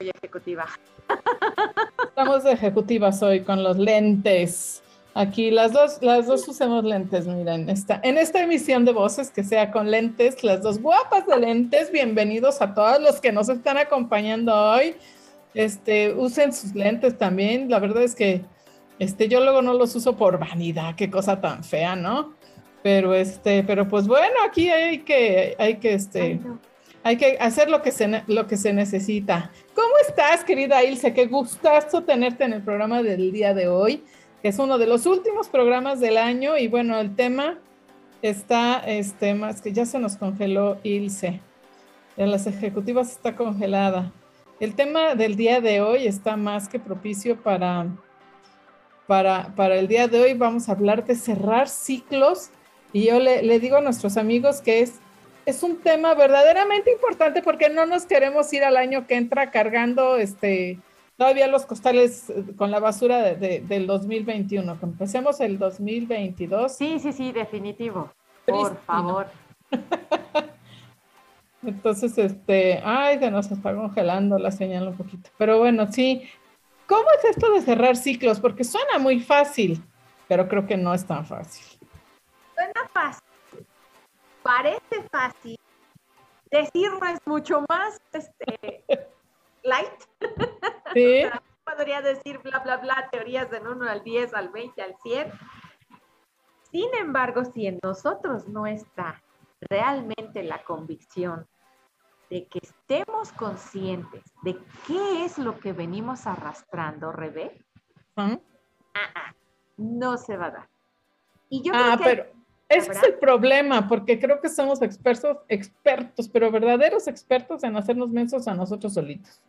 hoy ejecutiva. Estamos de ejecutivas hoy con los lentes. Aquí las dos, las dos usemos lentes, miren, esta, en esta emisión de voces que sea con lentes, las dos guapas de lentes, bienvenidos a todos los que nos están acompañando hoy. Este, usen sus lentes también, la verdad es que este, yo luego no los uso por vanidad, qué cosa tan fea, ¿no? Pero este, pero pues bueno, aquí hay que, hay que, este, hay que hacer lo que se, lo que se necesita. ¿Cómo estás, querida Ilse? Qué gustazo tenerte en el programa del día de hoy, que es uno de los últimos programas del año y bueno, el tema está, este, más que ya se nos congeló Ilse. En las ejecutivas está congelada. El tema del día de hoy está más que propicio para para, para el día de hoy vamos a hablar de cerrar ciclos y yo le, le digo a nuestros amigos que es, es un tema verdaderamente importante porque no nos queremos ir al año que entra cargando este, todavía los costales eh, con la basura de, del 2021. Empecemos el 2022. Sí, sí, sí, definitivo. Por favor. Entonces, este, ay, se nos está congelando la señal un poquito. Pero bueno, sí, ¿Cómo es esto de cerrar ciclos? Porque suena muy fácil, pero creo que no es tan fácil. Suena fácil. Parece fácil. Decirlo es mucho más este, light. Sí. podría decir bla, bla, bla, teorías del 1 al 10, al 20, al 100. Sin embargo, si en nosotros no está realmente la convicción de que estemos conscientes de qué es lo que venimos arrastrando, Rebe, ah, ah, no se va a dar. Y yo ah, pero ese es el problema, porque creo que somos expertos, expertos, pero verdaderos expertos en hacernos mensos a nosotros solitos.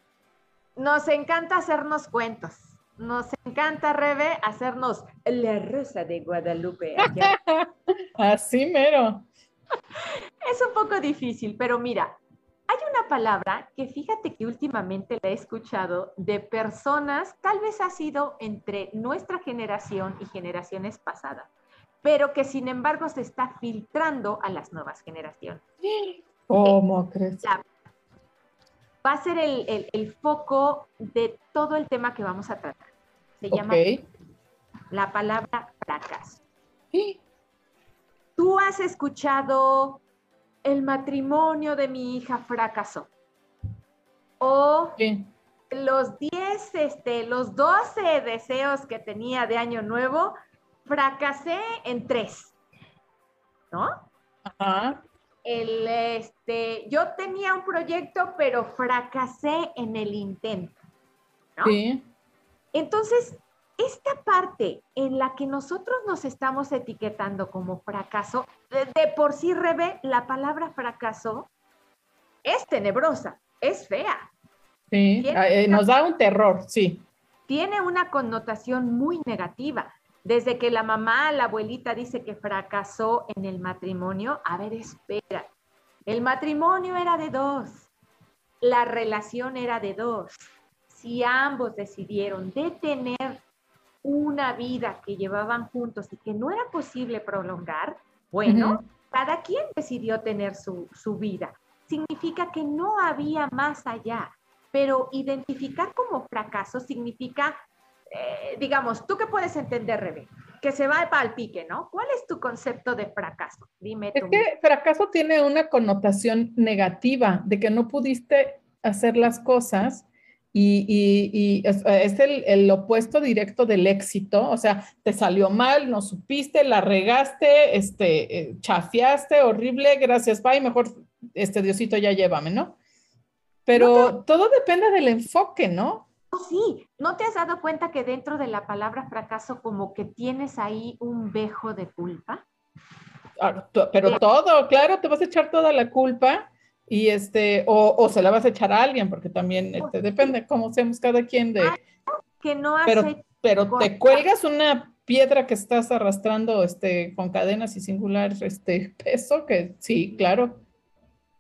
Nos encanta hacernos cuentos. Nos encanta, Rebe, hacernos la rosa de Guadalupe. Así mero. Es un poco difícil, pero mira, hay una palabra que fíjate que últimamente la he escuchado de personas, tal vez ha sido entre nuestra generación y generaciones pasadas, pero que sin embargo se está filtrando a las nuevas generaciones. ¿Cómo crees? va a ser el, foco de todo el tema que vamos a tratar. Se llama la palabra fracaso. ¿Tú has escuchado el matrimonio de mi hija fracasó. O los 10, este, los 12 deseos que tenía de año nuevo, fracasé en tres. ¿No? Ajá. El, este, yo tenía un proyecto, pero fracasé en el intento. ¿no? Sí. Entonces, esta parte en la que nosotros nos estamos etiquetando como fracaso, de, por sí, Rebe, la palabra fracaso es tenebrosa, es fea. Sí, eh, nos da un terror, sí. Tiene una connotación muy negativa. Desde que la mamá, la abuelita dice que fracasó en el matrimonio, a ver, espera. El matrimonio era de dos, la relación era de dos. Si ambos decidieron detener una vida que llevaban juntos y que no era posible prolongar, bueno, cada quien decidió tener su, vida. Significa que no había más allá, pero identificar como fracaso significa, eh, digamos, tú que puedes entender, Rebe, que se va para el pique, ¿no? ¿Cuál es tu concepto de fracaso? Dime tú. Es que fracaso tiene una connotación negativa, de que no pudiste hacer las cosas y, es, el, opuesto directo del éxito, o sea, te salió mal, no supiste, la regaste, este, eh, chafiaste, horrible, gracias, bye, mejor, este Diosito ya llévame, ¿no? Pero todo depende del enfoque, ¿no? Sí, ¿no te has dado cuenta que dentro de la palabra fracaso como que tienes ahí un vejo de culpa? Ah, pero todo, claro, te vas a echar toda la culpa y este, o, se la vas a echar a alguien, porque también este, depende cómo seamos cada quien de... Que no pero, pero te cuelgas una piedra que estás arrastrando este, con cadenas y singular este, peso, que sí, claro.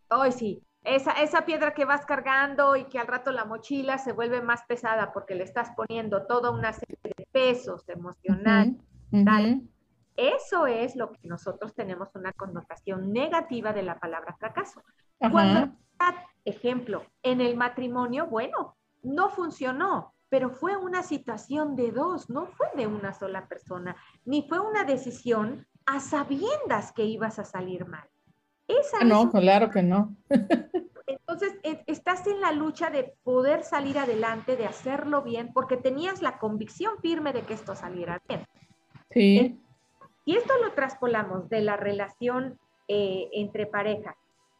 Hoy sí, esa, esa piedra que vas cargando y que al rato la mochila se vuelve más pesada porque le estás poniendo toda una serie de pesos emocionales. Eso es lo que nosotros tenemos una connotación negativa de la palabra fracaso. Cuando, ejemplo, en el matrimonio, bueno, no funcionó, pero fue una situación de dos, no fue de una sola persona, ni fue una decisión a sabiendas que ibas a salir mal. Esa ah, no, claro que no. Entonces, e, estás en la lucha de poder salir adelante, de hacerlo bien, porque tenías la convicción firme de que esto saliera bien. Sí. Y esto lo traspolamos de la relación eh, entre pareja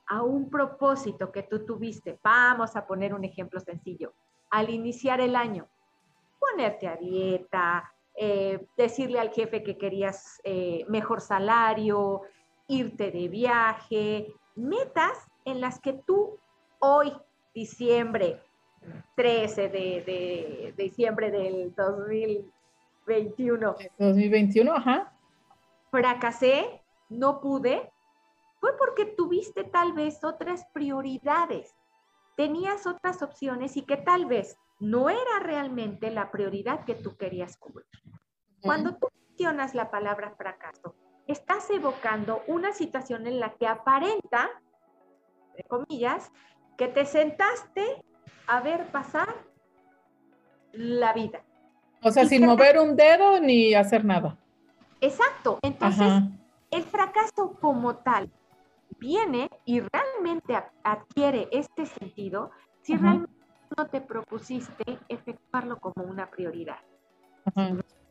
a un propósito que tú tuviste. Vamos a poner un ejemplo sencillo. Al iniciar el año, ponerte a dieta, eh, decirle al jefe que querías eh, mejor salario, irte de viaje, metas en las que tú hoy, diciembre 13 de, diciembre del 2021. 2021, ajá. Fracasé, no pude, fue porque tuviste tal vez otras prioridades, tenías otras opciones y que tal vez no era realmente la prioridad que tú querías cubrir. Cuando tú mencionas la palabra fracaso, estás evocando una situación en la que aparenta, entre comillas, que te sentaste a ver pasar la vida. O sea, sin mover un dedo ni hacer nada. Exacto. Entonces, el fracaso como tal viene y realmente adquiere este sentido si realmente no te propusiste efectuarlo como una prioridad.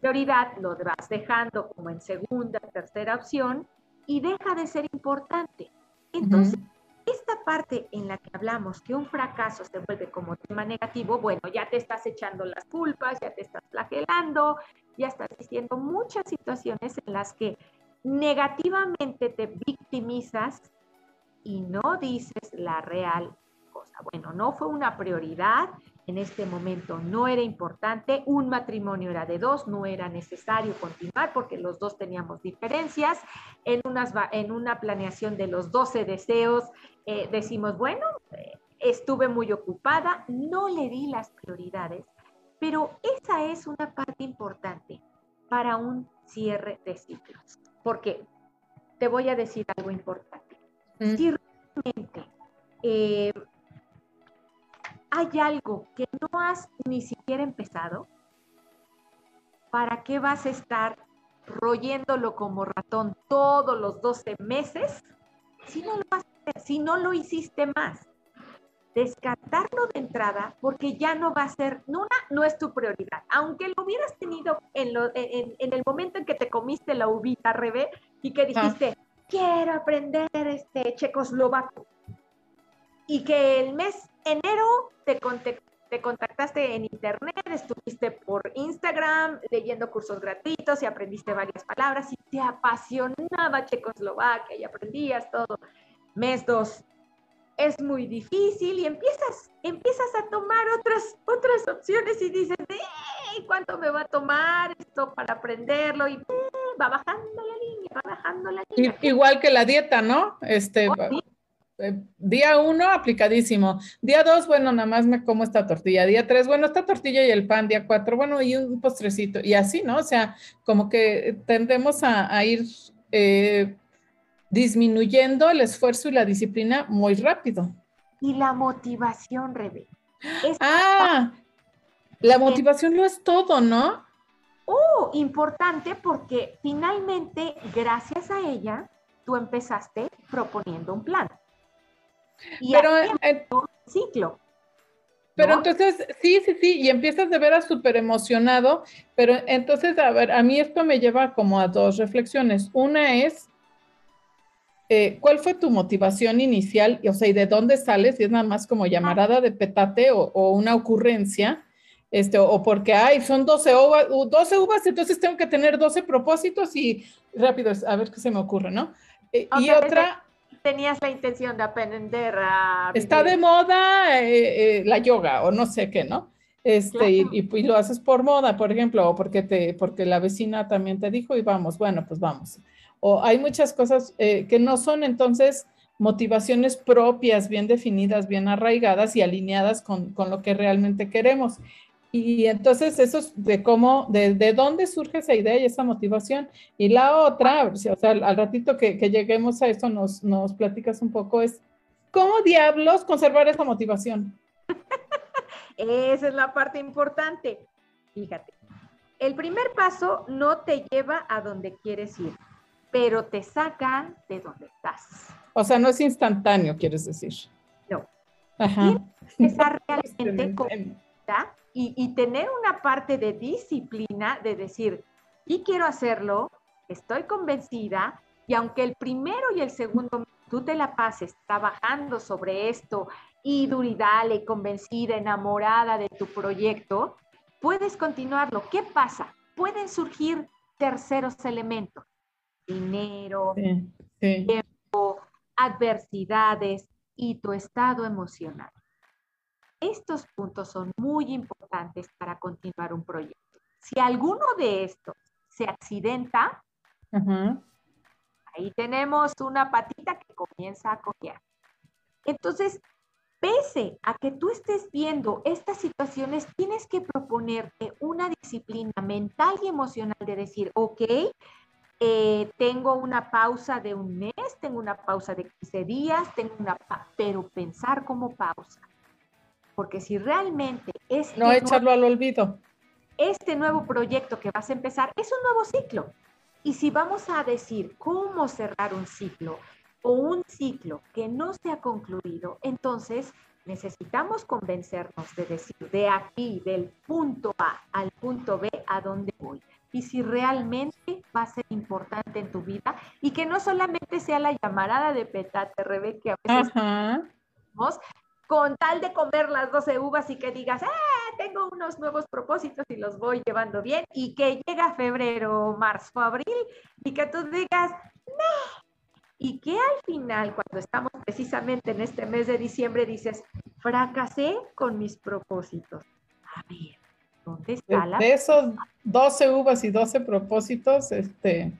Prioridad lo vas dejando como en segunda, tercera opción y deja de ser importante. Entonces, esta parte en la que hablamos que un fracaso se vuelve como tema negativo, bueno, ya te estás echando las culpas, ya te estás flagelando, ya estás diciendo muchas situaciones en las que negativamente te victimizas y no dices la real cosa. Bueno, no fue una prioridad, en este momento no era importante, un matrimonio era de dos, no era necesario continuar porque los dos teníamos diferencias. En, unas, en una planeación de los 12 deseos eh, decimos, bueno, eh, estuve muy ocupada, no le di las prioridades, pero esa es una parte importante para un cierre de ciclos. Porque te voy a decir algo importante. Si realmente eh, hay algo que no has ni siquiera empezado, ¿para qué vas a estar royéndolo como ratón todos los 12 meses si no lo, si no lo hiciste más? Descartarlo de entrada porque ya no va a ser, una, no es tu prioridad. Aunque lo hubieras tenido en, en, el momento en que te comiste la uvita, Rebe, y que dijiste, quiero aprender este checoslovaco. Y que el mes enero te, te contactaste en internet, estuviste por Instagram leyendo cursos gratuitos y aprendiste varias palabras y te apasionaba Checoslovaquia y aprendías todo. Mes dos, es muy difícil y empiezas, empiezas a tomar otras, otras opciones y dices, ¿cuánto me va a tomar esto para aprenderlo? Y mm, va bajando la línea, va bajando la línea. Igual que la dieta, ¿no? Este, oh, eh, día uno, aplicadísimo. Día dos, bueno, nada más me como esta tortilla. Día tres, bueno, esta tortilla y el pan. Día cuatro, bueno, y un postrecito. Y así, ¿no? O sea, como que tendemos a, ir eh, disminuyendo el esfuerzo y la disciplina muy rápido. Y la motivación, Rebe. ah, la motivación no es todo, ¿no? Oh, importante porque finalmente, gracias a ella, tú empezaste proponiendo un plan. Y pero, un ciclo. Pero entonces, sí, sí, sí, y empiezas de veras súper emocionado, pero entonces, a ver, a mí esto me lleva como a dos reflexiones. Una es, eh, ¿cuál fue tu motivación inicial? O sea, ¿y de dónde sales? Si es nada más como llamarada de petate o, una ocurrencia, este, o porque, ay, son 12 uvas, 12 uvas, entonces tengo que tener 12 propósitos y rápido, a ver qué se me ocurre, ¿no? Eh, y otra tenías la intención de aprender a... Está de moda eh, eh, la yoga o no sé qué, ¿no? Este, y, lo haces por moda, por ejemplo, o porque, te, porque la vecina también te dijo y vamos, bueno, pues vamos. O hay muchas cosas eh, que no son entonces motivaciones propias, bien definidas, bien arraigadas y alineadas con, con lo que realmente queremos. Y entonces eso es de cómo, de, de, dónde surge esa idea y esa motivación. Y la otra, o sea, al ratito que, que lleguemos a eso nos, nos platicas un poco, es cómo diablos conservar esa motivación? Esa es la parte importante. Fíjate, el primer paso no te lleva a donde quieres ir, pero te saca de donde estás. O sea, no es instantáneo, quieres decir. No. Ajá. Tienes que estar realmente con y, y tener una parte de disciplina de decir, y quiero hacerlo, estoy convencida, y aunque el primero y el segundo tú te la pases trabajando sobre esto y duridale, convencida, enamorada de tu proyecto, puedes continuarlo. ¿Qué pasa? Pueden surgir terceros elementos, dinero, tiempo, adversidades y tu estado emocional. Estos puntos son muy importantes para continuar un proyecto. Si alguno de estos se accidenta, ahí tenemos una patita que comienza a cojear. Entonces, pese a que tú estés viendo estas situaciones, tienes que proponerte una disciplina mental y emocional de decir, ok, eh, tengo una pausa de un mes, tengo una pausa de 15 días, tengo una, pero pensar como pausa. Porque si realmente es... No echarlo al olvido. Este nuevo proyecto que vas a empezar es un nuevo ciclo. Y si vamos a decir cómo cerrar un ciclo, o un ciclo que no se ha concluido, entonces necesitamos convencernos de decir de aquí, del punto A al punto B, a dónde voy. Y si realmente va a ser importante en tu vida y que no solamente sea la llamarada de petate, Rebe, que a veces con tal de comer las 12 uvas y que digas, ah, tengo unos nuevos propósitos y los voy llevando bien, y que llega febrero, marzo, abril, y que tú digas, no, y que al final, cuando estamos precisamente en este mes de diciembre, dices, fracasé con mis propósitos. A ver, ¿dónde está la... De esos 12 uvas y 12 propósitos, este,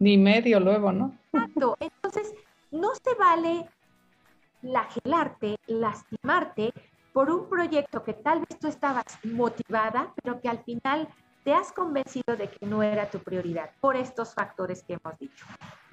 ni medio luego, ¿no? Exacto. Entonces, no se vale flagelarte, lastimarte por un proyecto que tal vez tú estabas motivada, pero que al final te has convencido de que no era tu prioridad por estos factores que hemos dicho.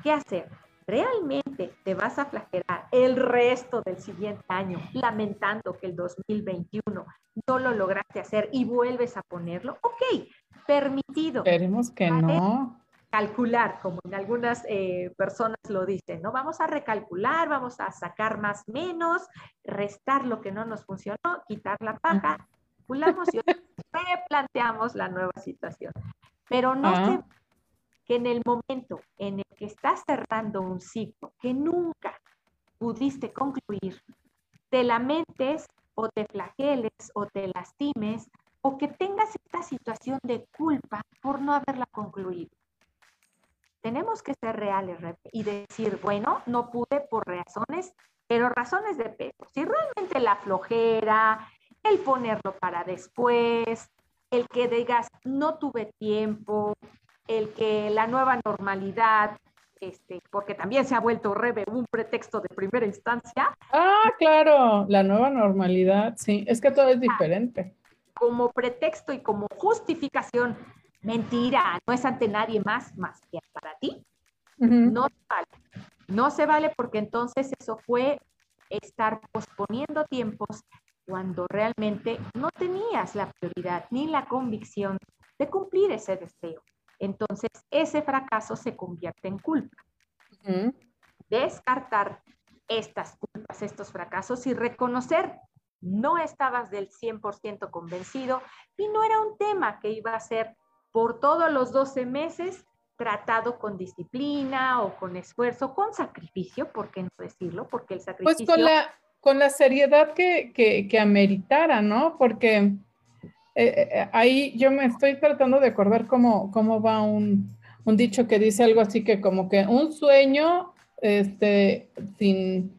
¿Qué hacer? realmente te vas a flagelar el resto del siguiente año lamentando que el 2021 no lo lograste hacer y vuelves a ponerlo, ok, permitido. Esperemos que no. Calcular, como en algunas eh, personas lo dicen, ¿no? Vamos a recalcular, vamos a sacar más menos, restar lo que no nos funcionó, quitar la paja, calculamos y replanteamos la nueva situación. Pero no se ah que en el momento en el que estás cerrando un ciclo que nunca pudiste concluir, te lamentes o te flageles o te lastimes o que tengas esta situación de culpa por no haberla concluido. Tenemos que ser reales y decir, bueno, no pude por razones, pero razones de peso. Si realmente la flojera, el ponerlo para después, el que digas, no tuve tiempo, el que la nueva normalidad, este, porque también se ha vuelto Rebe un pretexto de primera instancia. Ah, claro, la nueva normalidad, sí, es que todo es diferente. Como pretexto y como justificación, mentira, no es ante nadie más, más que para ti. No se vale. No se vale porque entonces eso fue estar posponiendo tiempos cuando realmente no tenías la prioridad ni la convicción de cumplir ese deseo. Entonces, ese fracaso se convierte en culpa. Descartar estas culpas, estos fracasos y reconocer, no estabas del 100% convencido y no era un tema que iba a ser por todos los 12 meses tratado con disciplina o con esfuerzo, con sacrificio, ¿por qué no decirlo? Porque el sacrificio... Pues con la, con la seriedad que, que, que ameritara, ¿no? Porque eh, eh, ahí yo me estoy tratando de acordar cómo, cómo va un, un, dicho que dice algo así que como que un sueño este, sin,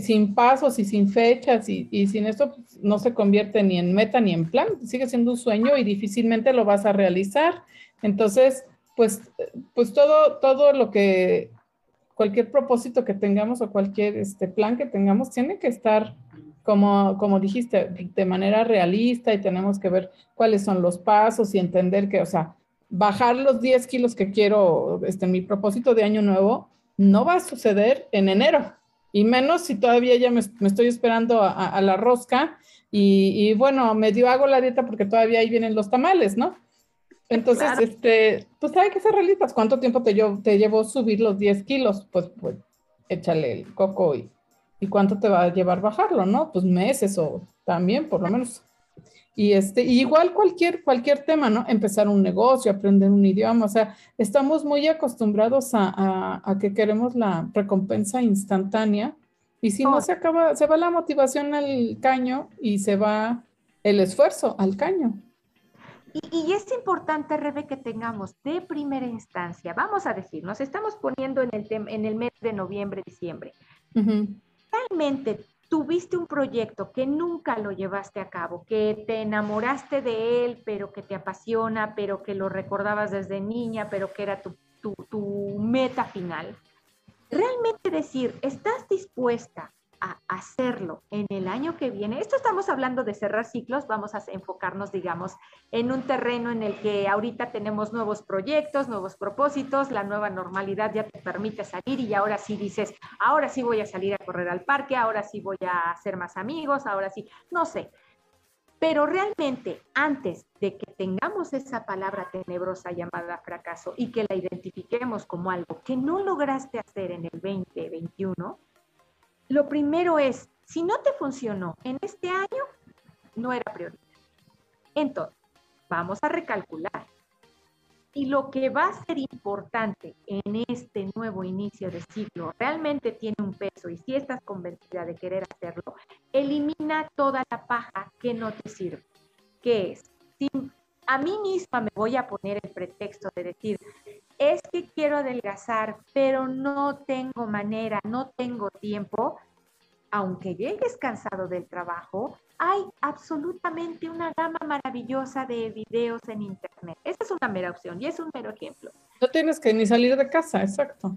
sin pasos y sin fechas y, y sin eso pues, no se convierte ni en meta ni en plan, sigue siendo un sueño y difícilmente lo vas a realizar. Entonces, pues, pues todo, todo lo que, cualquier propósito que tengamos o cualquier este, plan que tengamos tiene que estar como, como dijiste, de manera realista y tenemos que ver cuáles son los pasos y entender que, o sea, bajar los 10 kilos que quiero, este, mi propósito de año nuevo, no va a suceder en enero. Y menos si todavía ya me, estoy esperando a, la rosca y, bueno, medio hago la dieta porque todavía ahí vienen los tamales, ¿no? Entonces, este, pues hay que ser realistas. ¿Cuánto tiempo te, yo, te llevó subir los 10 kilos? Pues, pues échale el coco y, y cuánto te va a llevar bajarlo, ¿no? Pues meses o también, por lo menos. Y este, igual cualquier, cualquier tema, ¿no? Empezar un negocio, aprender un idioma, o sea, estamos muy acostumbrados a, que queremos la recompensa instantánea y si no oh. se acaba, se va la motivación al caño y se va el esfuerzo al caño. Y, es importante, Rebe, que tengamos de primera instancia, vamos a decir, nos estamos poniendo en el, en el mes de noviembre, diciembre. Realmente tuviste un proyecto que nunca lo llevaste a cabo, que te enamoraste de él, pero que te apasiona, pero que lo recordabas desde niña, pero que era tu, tu meta final. Realmente decir, ¿estás dispuesta a hacerlo en el año que viene. Esto estamos hablando de cerrar ciclos, vamos a enfocarnos, digamos, en un terreno en el que ahorita tenemos nuevos proyectos, nuevos propósitos, la nueva normalidad ya te permite salir y ahora sí dices, ahora sí voy a salir a correr al parque, ahora sí voy a hacer más amigos, ahora sí, no sé. Pero realmente, antes de que tengamos esa palabra tenebrosa llamada fracaso y que la identifiquemos como algo que no lograste hacer en el 2021, lo primero es, si no te funcionó en este año, no era prioridad. Entonces, vamos a recalcular. Y lo que va a ser importante en este nuevo inicio de ciclo realmente tiene un peso y si estás convencida de querer hacerlo, elimina toda la paja que no te sirve. ¿Qué es? A mí misma me voy a poner el pretexto de decir, es que quiero adelgazar, pero no tengo manera, no tengo tiempo, aunque llegues cansado del trabajo, hay absolutamente una gama maravillosa de videos en Internet. Esa es una mera opción y es un mero ejemplo. No tienes que ni salir de casa, exacto.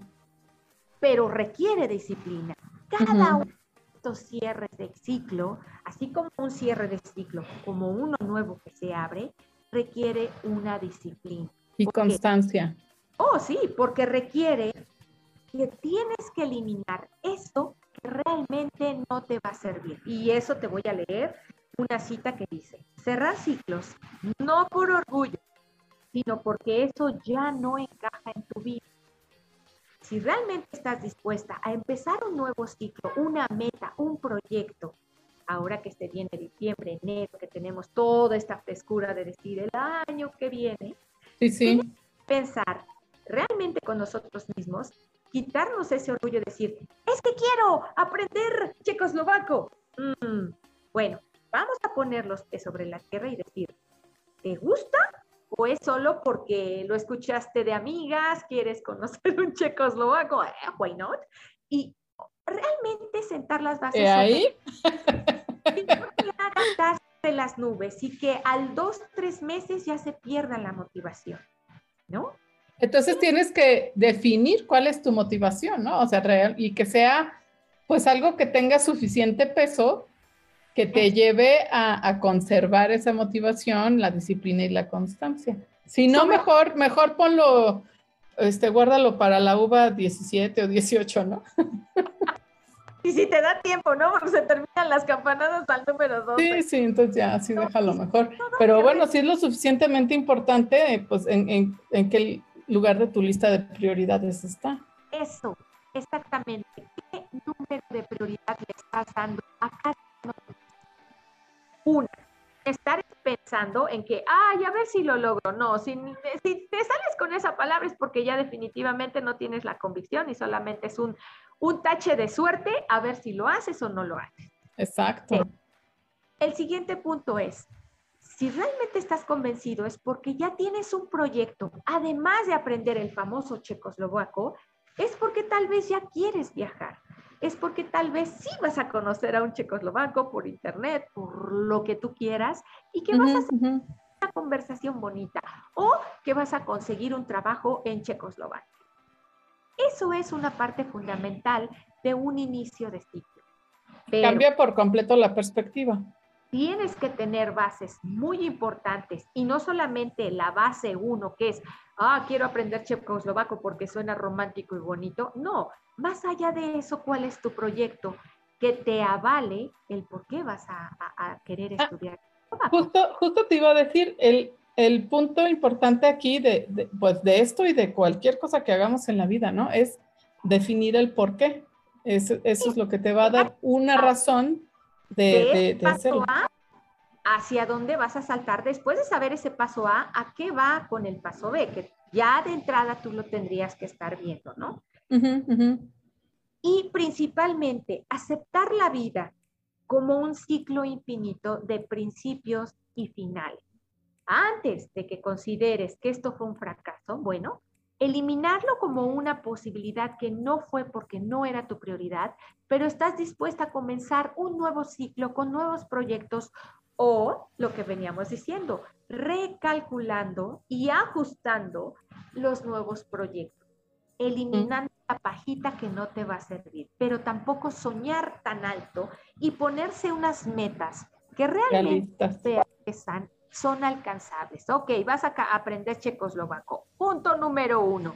Pero requiere disciplina. Cada uno de estos cierres de ciclo, así como un cierre de ciclo, como uno nuevo que se abre, requiere una disciplina. Y constancia. Oh, sí, porque requiere que tienes que eliminar eso que realmente no te va a servir. Y eso te voy a leer una cita que dice, cerrar ciclos, no por orgullo, sino porque eso ya no encaja en tu vida. Si realmente estás dispuesta a empezar un nuevo ciclo, una meta, un proyecto, ahora que se viene diciembre, enero, que tenemos toda esta frescura de decir el año que viene, sí, sí. pensar realmente con nosotros mismos, quitarnos ese orgullo de decir, es que quiero aprender checoslovaco. Mm, bueno, vamos a poner los pies sobre la tierra y decir, ¿te gusta? ¿O es solo porque lo escuchaste de amigas, quieres conocer un checoslovaco? Eh, why not? Y realmente sentar las bases. ¿Y ahí? de las nubes y que al dos, tres meses ya se pierda la motivación, ¿no? Entonces tienes que definir cuál es tu motivación, ¿no? O sea, real, y que sea pues algo que tenga suficiente peso que te lleve a, conservar esa motivación, la disciplina y la constancia. Si no, mejor, mejor ponlo, este, guárdalo para la uva 17 o 18, ¿no? Y si te da tiempo, ¿no? Porque se terminan las campanadas al número 12. Sí, sí, entonces ya, sí, déjalo mejor. Pero bueno, si es lo suficientemente importante, pues en, en, en que lugar de tu lista de prioridades está. Eso, exactamente. ¿Qué número de prioridad le estás dando a cada uno? Una, estar pensando en que, ay, a ver si lo logro. No, si, si, te sales con esa palabra es porque ya definitivamente no tienes la convicción y solamente es un, un tache de suerte a ver si lo haces o no lo haces. Exacto. El siguiente punto es, si realmente estás convencido es porque ya tienes un proyecto, además de aprender el famoso checoslovaco, es porque tal vez ya quieres viajar, es porque tal vez sí vas a conocer a un checoslovaco por internet, por lo que tú quieras, y que vas a hacer una conversación bonita o que vas a conseguir un trabajo en checoslovaco. Eso es una parte fundamental de un inicio de ciclo. Cambia por completo la perspectiva tienes que tener bases muy importantes y no solamente la base uno, que es, ah, quiero aprender checoslovaco porque suena romántico y bonito. No, más allá de eso, ¿cuál es tu proyecto? Que te avale el por qué vas a, querer ah, estudiar. justo, justo te iba a decir, el, el punto importante aquí de, pues de esto y de cualquier cosa que hagamos en la vida, ¿no? Es definir el por qué. Eso, eso es lo que te va a dar una razón de, de, hacerlo. A, hacia dónde vas a saltar después de saber ese paso A, a qué va con el paso B, que ya de entrada tú lo tendrías que estar viendo, ¿no? Y principalmente aceptar la vida como un ciclo infinito de principios y finales. Antes de que consideres que esto fue un fracaso, bueno, eliminarlo como una posibilidad que no fue porque no era tu prioridad, pero estás dispuesta a comenzar un nuevo ciclo con nuevos proyectos o lo que veníamos diciendo, recalculando y ajustando los nuevos proyectos, eliminando pajita que no te va a servir, pero tampoco soñar tan alto y ponerse unas metas que realmente son alcanzables. Ok, vas a aprender checoslovaco. Punto número uno.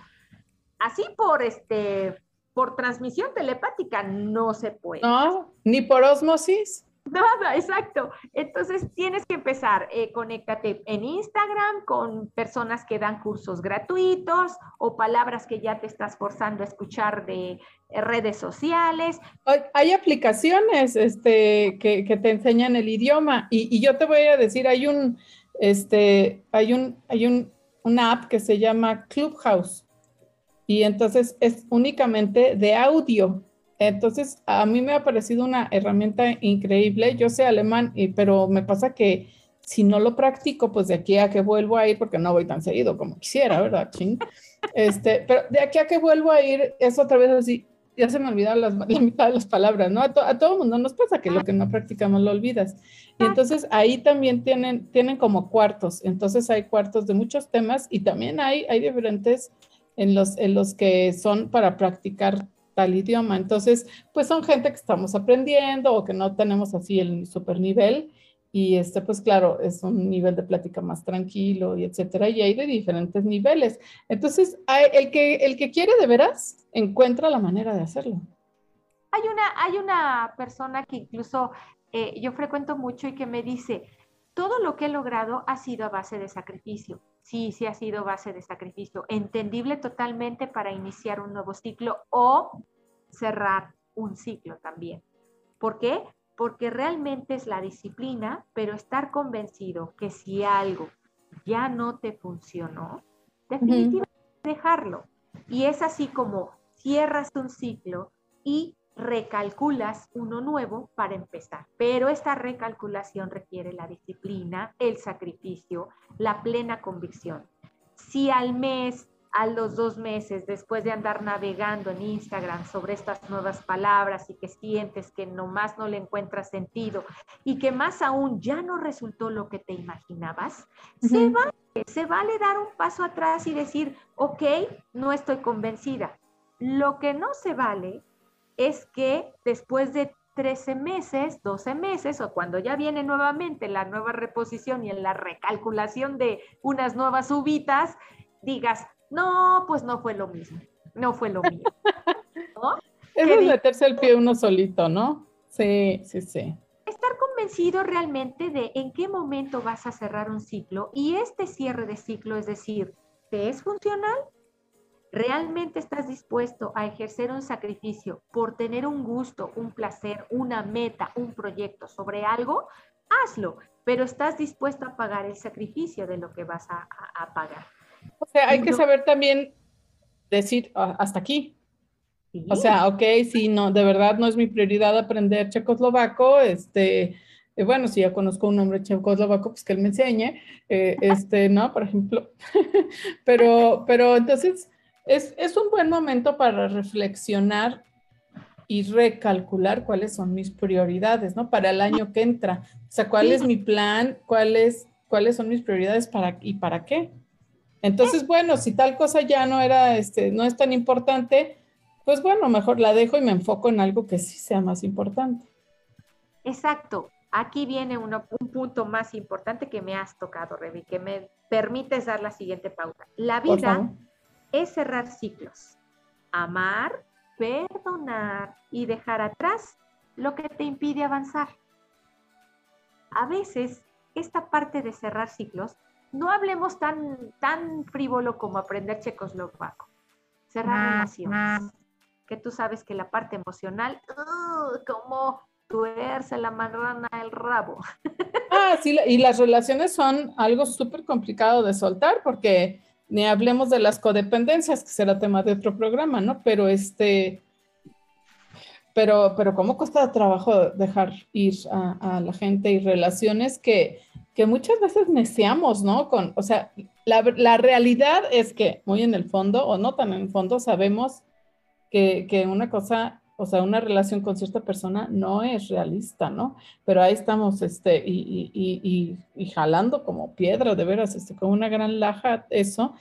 Así por este, por transmisión telepática no se puede. No, ni por osmosis. Nada, exacto. Entonces tienes que empezar, eh, conéctate en Instagram con personas que dan cursos gratuitos o palabras que ya te estás forzando a escuchar de eh, redes sociales. Hay, aplicaciones este, que, te enseñan el idioma y, yo te voy a decir, hay un, este, hay un, hay un, una app que se llama Clubhouse y entonces es únicamente de audio. Entonces, a mí me ha parecido una herramienta increíble. Yo sé alemán, pero me pasa que si no lo practico, pues de aquí a que vuelvo a ir, porque no voy tan seguido como quisiera, ¿verdad? Este, pero de aquí a que vuelvo a ir, es otra vez así, ya se me olvidaron las, la mitad de las palabras, ¿no? A, todo el mundo nos pasa que lo que no practicamos lo olvidas. Y entonces ahí también tienen, tienen como cuartos, entonces hay cuartos de muchos temas y también hay, hay diferentes en los, en los que son para practicar tal idioma. Entonces, pues son gente que estamos aprendiendo o que no tenemos así el super nivel. Y este, pues claro, es un nivel de plática más tranquilo y etcétera. Y hay de diferentes niveles. Entonces, el que, el que quiere de veras encuentra la manera de hacerlo. Hay una, hay una persona que incluso eh, yo frecuento mucho y que me dice, todo lo que he logrado ha sido a base de sacrificio. Sí, sí ha sido base de sacrificio. Entendible totalmente para iniciar un nuevo ciclo o cerrar un ciclo también. ¿Por qué? Porque realmente es la disciplina, pero estar convencido que si algo ya no te funcionó, definitivamente dejarlo. Y es así como cierras un ciclo y recalculas uno nuevo para empezar. Pero esta recalculación requiere la disciplina, el sacrificio, la plena convicción. Si al mes, a los dos meses, después de andar navegando en Instagram sobre estas nuevas palabras y que sientes que nomás no le encuentras sentido y que más aún ya no resultó lo que te imaginabas, se, vale, se vale dar un paso atrás y decir, ok, no estoy convencida. Lo que no se vale es que después de 13 meses, 12 meses, o cuando ya viene nuevamente la nueva reposición y en la recalculación de unas nuevas subitas, digas, no, pues no fue lo mismo, no fue lo mío. ¿No? Eso es meterse el pie uno solito, ¿no? Sí, sí, sí. Estar convencido realmente de en qué momento vas a cerrar un ciclo y este cierre de ciclo, es decir, ¿te es funcional? ¿Realmente estás dispuesto a ejercer un sacrificio por tener un gusto, un placer, una meta, un proyecto sobre algo? Hazlo, pero estás dispuesto a pagar el sacrificio de lo que vas a, pagar. O sea, hay que saber también decir ah, hasta aquí. O sea, ok, si no, de verdad no es mi prioridad aprender checoslovaco, este, eh, bueno, si ya conozco un hombre checoslovaco, pues que él me enseñe, eh, este, ¿no? Por ejemplo. pero, pero entonces, es, un buen momento para reflexionar y recalcular cuáles son mis prioridades, ¿no? Para el año que entra. O sea, cuál es mi plan, cuáles, cuáles son mis prioridades para, y para qué. Entonces, bueno, si tal cosa ya no era, este, no es tan importante, pues bueno, mejor la dejo y me enfoco en algo que sí sea más importante. Exacto. Aquí viene un punto más importante que me has tocado, Revi, que me permites dar la siguiente pauta. La vida es cerrar ciclos, amar perdonar y dejar atrás lo que te impide avanzar. A veces, esta parte de cerrar ciclos, no hablemos tan, tan frívolo como aprender checoslovaco. Cerrar relaciones. Que tú sabes que la parte emocional, uh, como tuerce la marrana el rabo. Ah, sí, y las relaciones son algo súper complicado de soltar porque ni hablemos de las codependencias, que será tema de otro programa, ¿no? Pero este, pero, pero cómo cuesta trabajo dejar ir a, la gente y relaciones que, que, muchas veces neceamos, ¿no? Con, o sea, la, la, realidad es que muy en el fondo, o no tan en el fondo, sabemos que, que una cosa o sea, una relación con cierta persona no es realista, ¿no? Pero ahí estamos, este, y, y, y, y jalando como piedra, de veras, este, con una gran laja, eso,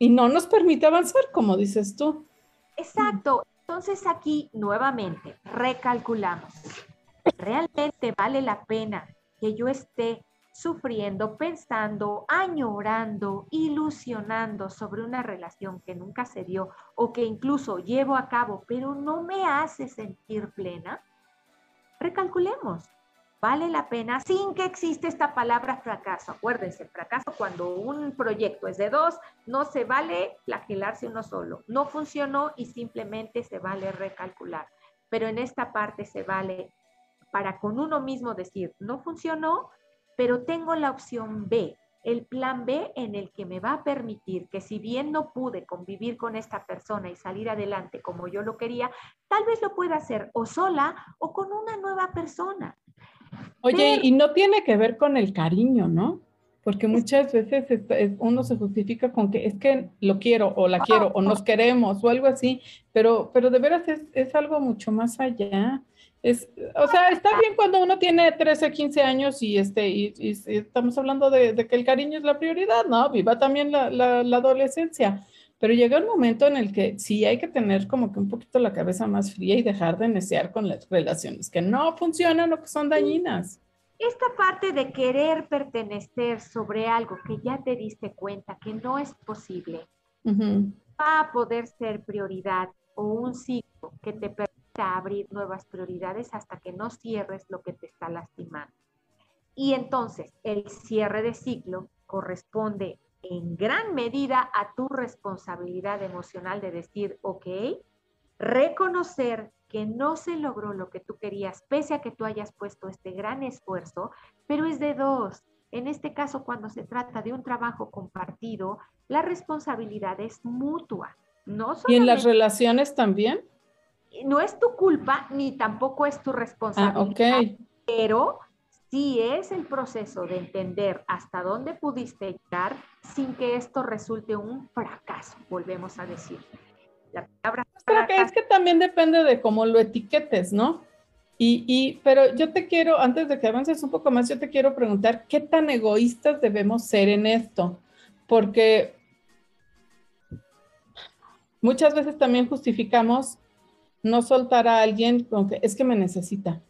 y no nos permite avanzar, como dices tú. Exacto. Entonces aquí nuevamente recalculamos. ¿Realmente vale la pena que yo esté sufriendo, pensando, añorando, ilusionando sobre una relación que nunca se dio o que incluso llevo a cabo, pero no me hace sentir plena, recalculemos. Vale la pena sin que existe esta palabra fracaso. Acuérdense, fracaso cuando un proyecto es de dos, no se vale flagelarse uno solo. No funcionó y simplemente se vale recalcular. Pero en esta parte se vale para con uno mismo decir, no funcionó, pero tengo la opción B, el plan B en el que me va a permitir que si bien no pude convivir con esta persona y salir adelante como yo lo quería, tal vez lo pueda hacer o sola o con una nueva persona. Oye, y no tiene que ver con el cariño, ¿no? Porque muchas veces uno se justifica con que es que lo quiero o la quiero o nos queremos o algo así, pero, pero de veras es, es algo mucho más allá. Es, o sea, está bien cuando uno tiene 13, 15 años y, este, y, estamos hablando de, que el cariño es la prioridad, ¿no? Viva también la, la, adolescencia. Pero llega un momento en el que sí hay que tener como que un poquito la cabeza más fría y dejar de necear con las relaciones que no funcionan o que son dañinas. Esta parte de querer pertenecer sobre algo que ya te diste cuenta que no es posible, va a poder ser prioridad o un ciclo que te permite a abrir nuevas prioridades hasta que no cierres lo que te está lastimando. Y entonces el cierre de ciclo corresponde en gran medida a tu responsabilidad emocional de decir, ok, reconocer que no se logró lo que tú querías, pese a que tú hayas puesto este gran esfuerzo, pero es de dos. En este caso, cuando se trata de un trabajo compartido, la responsabilidad es mutua. No ¿Y en las relaciones también? No es tu culpa ni tampoco es tu responsabilidad, ah, pero sí es el proceso de entender hasta dónde pudiste llegar sin que esto resulte un fracaso, volvemos a decir. La palabra es que también depende de cómo lo etiquetes, ¿no? Y, y, pero yo te quiero, antes de que avances un poco más, yo te quiero preguntar, ¿qué tan egoístas debemos ser en esto? Porque muchas veces también justificamos no soltar a alguien con que es que me necesita.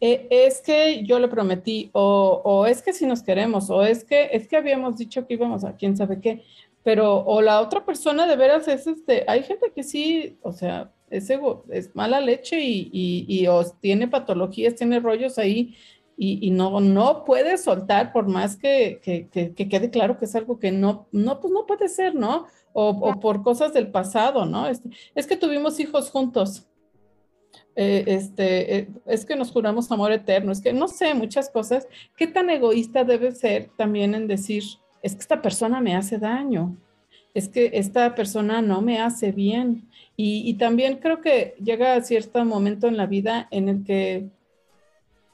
Eh, es que yo le prometí, o, es que si nos queremos, o es que es que habíamos dicho que íbamos a quién sabe qué, pero o la otra persona de veras es este, hay gente que sí, o sea, es, es mala leche y, y, tiene patologías, tiene rollos ahí y, no, no puede soltar por más que, quede claro que es algo que no, no, pues no puede ser, ¿no? O, por cosas del pasado, ¿no? Este, es que tuvimos hijos juntos. Eh, este, eh, es que nos juramos amor eterno, es que no sé, muchas cosas. ¿Qué tan egoísta debe ser también en decir, es que esta persona me hace daño, es que esta persona no me hace bien? Y, también creo que llega a cierto momento en la vida en el que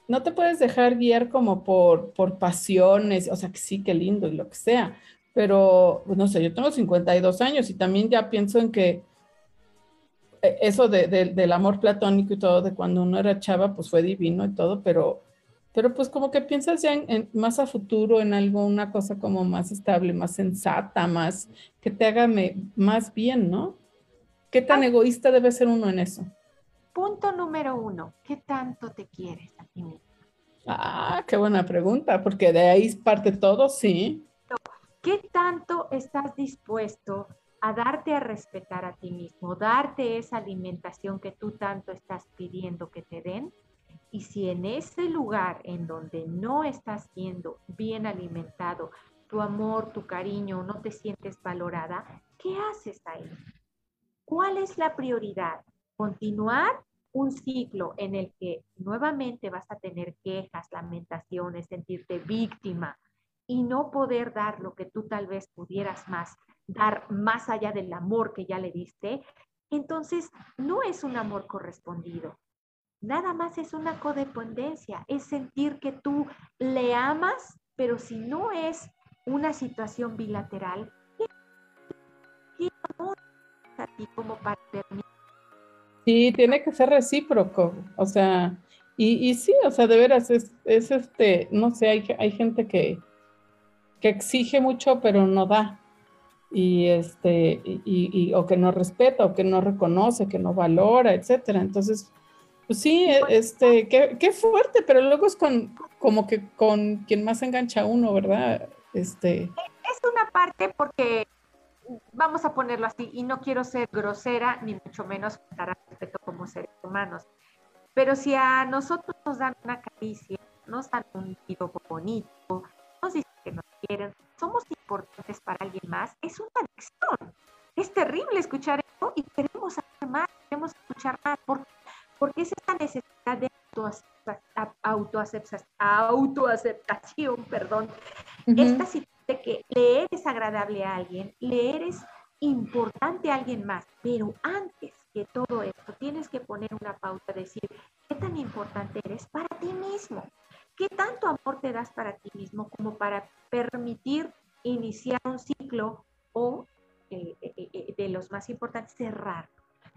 no te puedes dejar guiar como por, por pasiones, o sea, que sí, qué lindo y lo que sea, pero, pues, no sé, yo tengo 52 años y también ya pienso en que e, eso del amor platónico y todo, de cuando uno era chava, pues fue divino y todo, pero, pero pues como que piensas ya en, más a futuro, en alguna cosa como más estable, más sensata, más que te haga más bien, ¿no? ¿Qué tan ah. egoísta debe ser uno en eso? Punto número uno, ¿qué tanto te quieres? Ah, qué buena pregunta, porque de ahí parte todo, sí. ¿Qué tanto estás dispuesto a darte a respetar a ti mismo, darte esa alimentación que tú tanto estás pidiendo que te den. Y si en ese lugar en donde no estás siendo bien alimentado, tu amor, tu cariño, no te sientes valorada, ¿qué haces ahí? ¿Cuál es la prioridad? ¿Continuar un ciclo en el que nuevamente vas a tener quejas, lamentaciones, sentirte víctima y no poder dar lo que tú tal vez pudieras más dar más allá del amor que ya le diste, entonces no es un amor correspondido. Nada más es una codependencia, es sentir que tú le amas, pero si no es una situación bilateral, ¿qué, a ti como para? Sí, tiene que ser recíproco, o sea, y, y sí, o sea, de veras, es, es este, no sé, hay, hay gente que, que exige mucho, pero no da y este, y, o que no respeta, o que no reconoce, que no valora, etcétera. Entonces, pues sí, e, este, qué, qué, fuerte, pero luego es con, como que con quien más engancha a uno, ¿verdad? Este. Es una parte porque, vamos a ponerlo así, y no quiero ser grosera, ni mucho menos faltar respeto como seres humanos, pero si a nosotros nos dan una caricia, nos dan un tiro bonito, nos dicen que nos quieren, somos importantes para alguien más, es una adicción. Es terrible escuchar esto y queremos hacer más, queremos escuchar más, porque, porque es esta necesidad de autoaceptación, autoaceptación perdón, esta situación de que le eres agradable a alguien, le eres importante a alguien más, pero antes que todo esto tienes que poner una pauta, decir, ¿qué tan importante eres para ti mismo? ¿Qué tanto amor te das para ti mismo como para permitir iniciar un ciclo o, eh, eh, eh, de los más importantes, cerrarlo?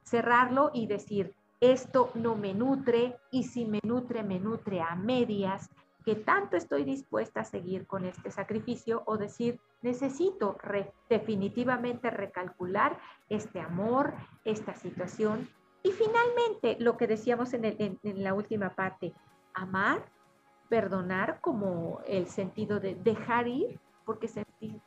Cerrarlo y decir, esto no me nutre y si me nutre, me nutre a medias, que tanto estoy dispuesta a seguir con este sacrificio o decir, necesito definitivamente recalcular este amor, esta situación. Y finalmente, lo que decíamos en, la última parte, amar perdonar como el sentido de dejar ir, porque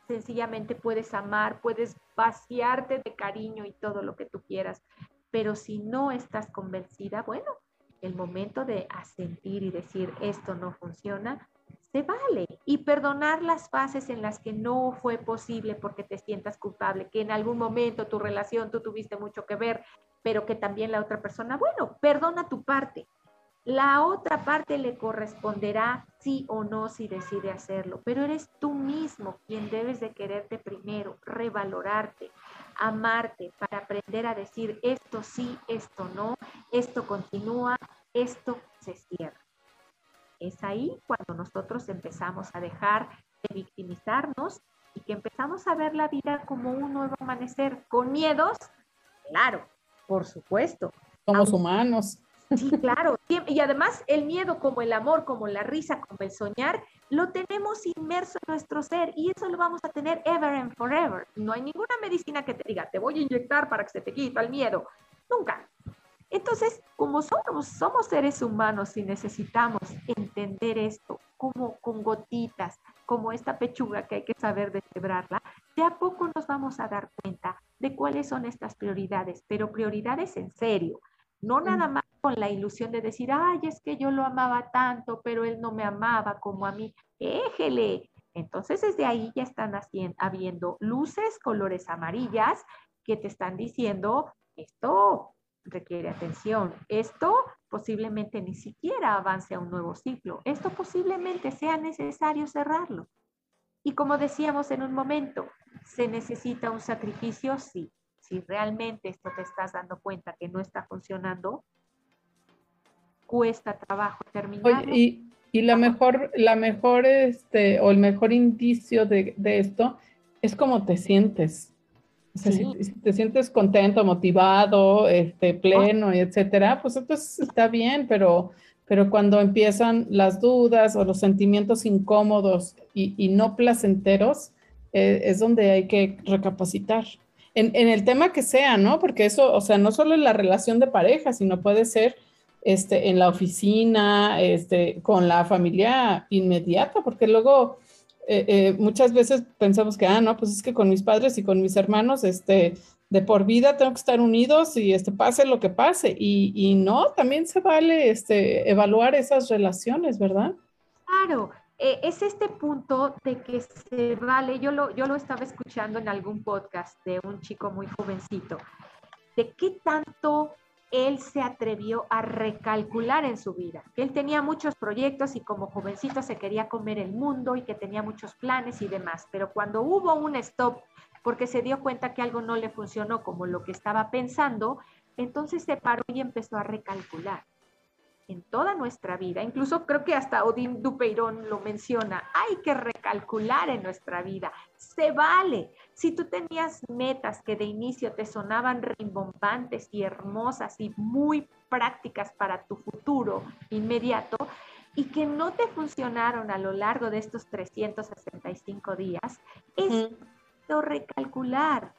sencillamente puedes amar, puedes vaciarte de cariño y todo lo que tú quieras, pero si no estás convencida, bueno, el momento de asentir y decir esto no funciona, se vale. Y perdonar las fases en las que no fue posible porque te sientas culpable, que en algún momento tu relación tú tuviste mucho que ver, pero que también la otra persona, bueno, perdona tu parte, la otra parte le corresponderá sí o no si decide hacerlo, pero eres tú mismo quien debes de quererte primero, revalorarte, amarte para aprender a decir esto sí, esto no, esto continúa, esto se cierra. Es ahí cuando nosotros empezamos a dejar de victimizarnos y que empezamos a ver la vida como un nuevo amanecer, con miedos, claro, por supuesto. Somos humanos. Sí, claro. Y además el miedo como el amor, como la risa, como el soñar, lo tenemos inmerso en nuestro ser y eso lo vamos a tener ever and forever. No hay ninguna medicina que te diga, te voy a inyectar para que se te quite el miedo. Nunca. Entonces, como somos, somos seres humanos y necesitamos entender esto como con gotitas, como esta pechuga que hay que saber deshebrarla, de a poco nos vamos a dar cuenta de cuáles son estas prioridades, pero prioridades en serio, no nada más con la ilusión de decir, ay, es que yo lo amaba tanto, pero él no me amaba como a mí. Éjele. Entonces desde ahí ya están habiendo luces, colores amarillas que te están diciendo, esto requiere atención, esto posiblemente ni siquiera avance a un nuevo ciclo, esto posiblemente sea necesario cerrarlo. Y como decíamos en un momento, ¿se necesita un sacrificio? Sí, si realmente esto te estás dando cuenta que no está funcionando, cuesta trabajo terminar. y, y, la mejor, la mejor, este, o el mejor indicio de, de esto es cómo te sientes. O sea, si, te sientes contento, motivado, este, pleno, y etcétera, pues entonces está bien, pero, pero cuando empiezan las dudas o los sentimientos incómodos y, y no placenteros, eh, es donde hay que recapacitar en, el tema que sea, ¿no? Porque eso, o sea, no solo en la relación de pareja, sino puede ser este, en la oficina, este, con la familia inmediata, porque luego eh, eh, muchas veces pensamos que, ah, no, pues es que con mis padres y con mis hermanos, este, de por vida tengo que estar unidos y este, pase lo que pase. Y, y no, también se vale este, evaluar esas relaciones, ¿verdad? Claro, eh, es este punto de que se vale, yo lo, yo lo estaba escuchando en algún podcast de un chico muy jovencito, de qué tanto él se atrevió a recalcular en su vida, que él tenía muchos proyectos y como jovencito se quería comer el mundo y que tenía muchos planes y demás, pero cuando hubo un stop porque se dio cuenta que algo no le funcionó como lo que estaba pensando, entonces se paró y empezó a recalcular en toda nuestra vida. Incluso creo que hasta Odín Dupeirón lo menciona. Hay que recalcular en nuestra vida. Se vale. Si tú tenías metas que de inicio te sonaban rimbombantes y hermosas y muy prácticas para tu futuro inmediato y que no te funcionaron a lo largo de estos 365 días, es recalcular.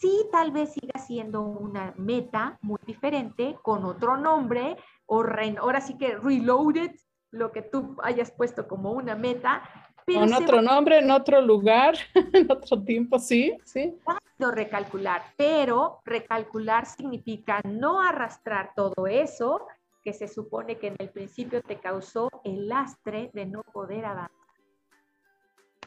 Sí, tal vez siga siendo una meta muy diferente, con otro nombre, o ahora sí que reloaded, lo que tú hayas puesto como una meta. Pero con otro nombre, en otro lugar, en otro tiempo, sí, sí. recalcular, pero recalcular significa no arrastrar todo eso que se supone que en el principio te causó el lastre de no poder avanzar.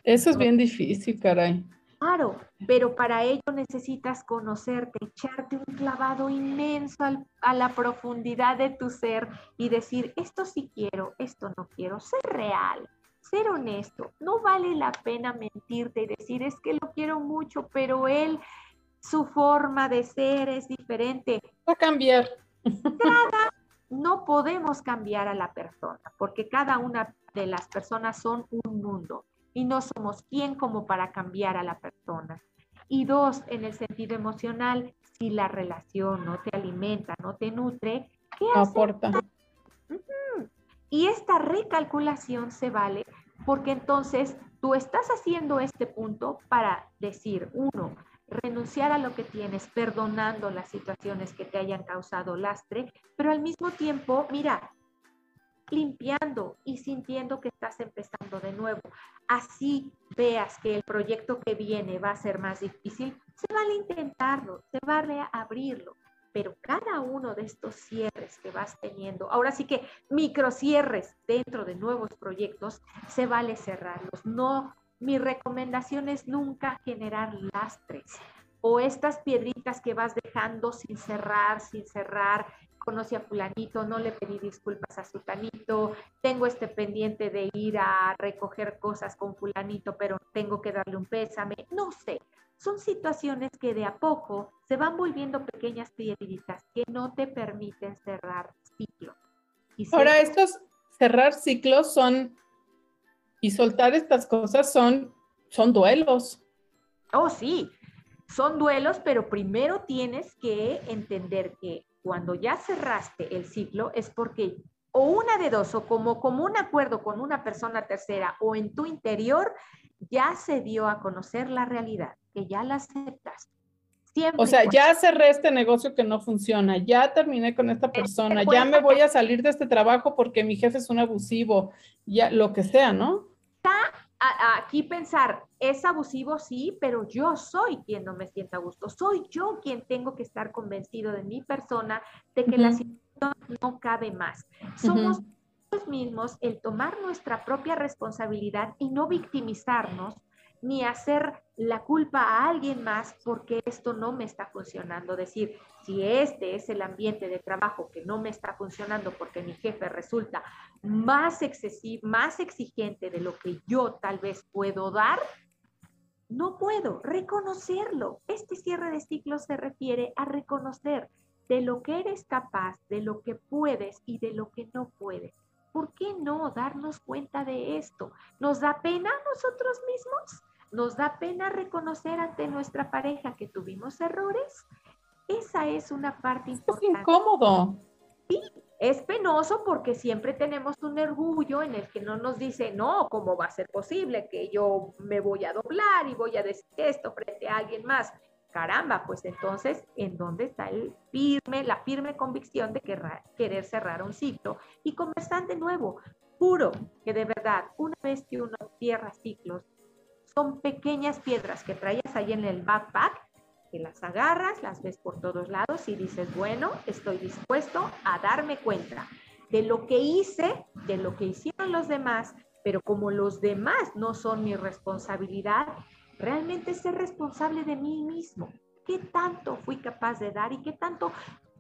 Eso es bien difícil, caray. Claro, pero para ello necesitas conocerte, echarte un clavado inmenso a la profundidad de tu ser y decir, esto sí quiero, esto no quiero, ser real, ser honesto. No vale la pena mentirte y decir, es que lo quiero mucho, pero él, su forma de ser es diferente. Va a cambiar. Cada, no podemos cambiar a la persona, porque cada una de las personas son un mundo y no somos quien como para cambiar a la persona. Y dos, en el sentido emocional, si la relación no te alimenta, no te nutre, ¿qué aporta? Y esta recalculación se vale porque entonces tú estás haciendo este punto para decir, uno, renunciar a lo que tienes, perdonando las situaciones que te hayan causado lastre, pero al mismo tiempo, mira, limpiando y sintiendo que estás empezando de nuevo. Así veas que el proyecto que viene va a ser más difícil, se vale intentarlo, se vale abrirlo, pero cada uno de estos cierres que vas teniendo, ahora sí que micro cierres dentro de nuevos proyectos, se vale cerrarlos. No, mi recomendación es nunca generar lastres o estas piedritas que vas dejando sin cerrar, sin cerrar, conocí a fulanito, no le pedí disculpas a sutanito, tengo este pendiente de ir a recoger cosas con fulanito, pero tengo que darle un pésame, no sé. Son situaciones que de a poco se van volviendo pequeñas piedritas que no te permiten cerrar ciclos. Ahora, estos cerrar ciclos son, y soltar estas cosas son, son duelos. Oh, sí, son duelos, pero primero tienes que entender que cuando ya cerraste el ciclo es porque o una de dos, o como, como un acuerdo con una persona tercera o en tu interior, ya se dio a conocer la realidad, que ya la aceptas. o sea, ya cerré este negocio que no funciona, ya terminé con esta persona, ya me voy a salir de este trabajo porque mi jefe es un abusivo, ya lo que sea, ¿no? Aquí pensar, es abusivo, sí, pero yo soy quien no me sienta a gusto. Soy yo quien tengo que estar convencido de mi persona, de que la situación no cabe más. Somos los mismos el tomar nuestra propia responsabilidad y no victimizarnos ni hacer la culpa a alguien más porque esto no me está funcionando. Decir, si este es el ambiente de trabajo que no me está funcionando porque mi jefe resulta más excesivo, más exigente de lo que yo tal vez puedo dar, no puedo reconocerlo. Este cierre de ciclo se refiere a reconocer de lo que eres capaz, de lo que puedes y de lo que no puedes. ¿Por qué no darnos cuenta de esto? ¿Nos da pena nosotros mismos? Nos da pena reconocer ante nuestra pareja que tuvimos errores. Esa es una parte importante. Es incómodo. Sí, es penoso porque siempre tenemos un orgullo en el que no nos dice, no, ¿cómo va a ser posible que yo me voy a doblar y voy a decir esto frente a alguien más? Caramba, pues entonces, ¿en dónde está el firme, la firme convicción de querer cerrar un ciclo y conversar de nuevo? Puro, que de verdad, una vez que uno cierra ciclos, son pequeñas piedras que traías ahí en el backpack, que las agarras, las ves por todos lados y dices, bueno, estoy dispuesto a darme cuenta de lo que hice, de lo que hicieron los demás, pero como los demás no son mi responsabilidad, realmente ser responsable de mí mismo. ¿Qué tanto fui capaz de dar y qué tanto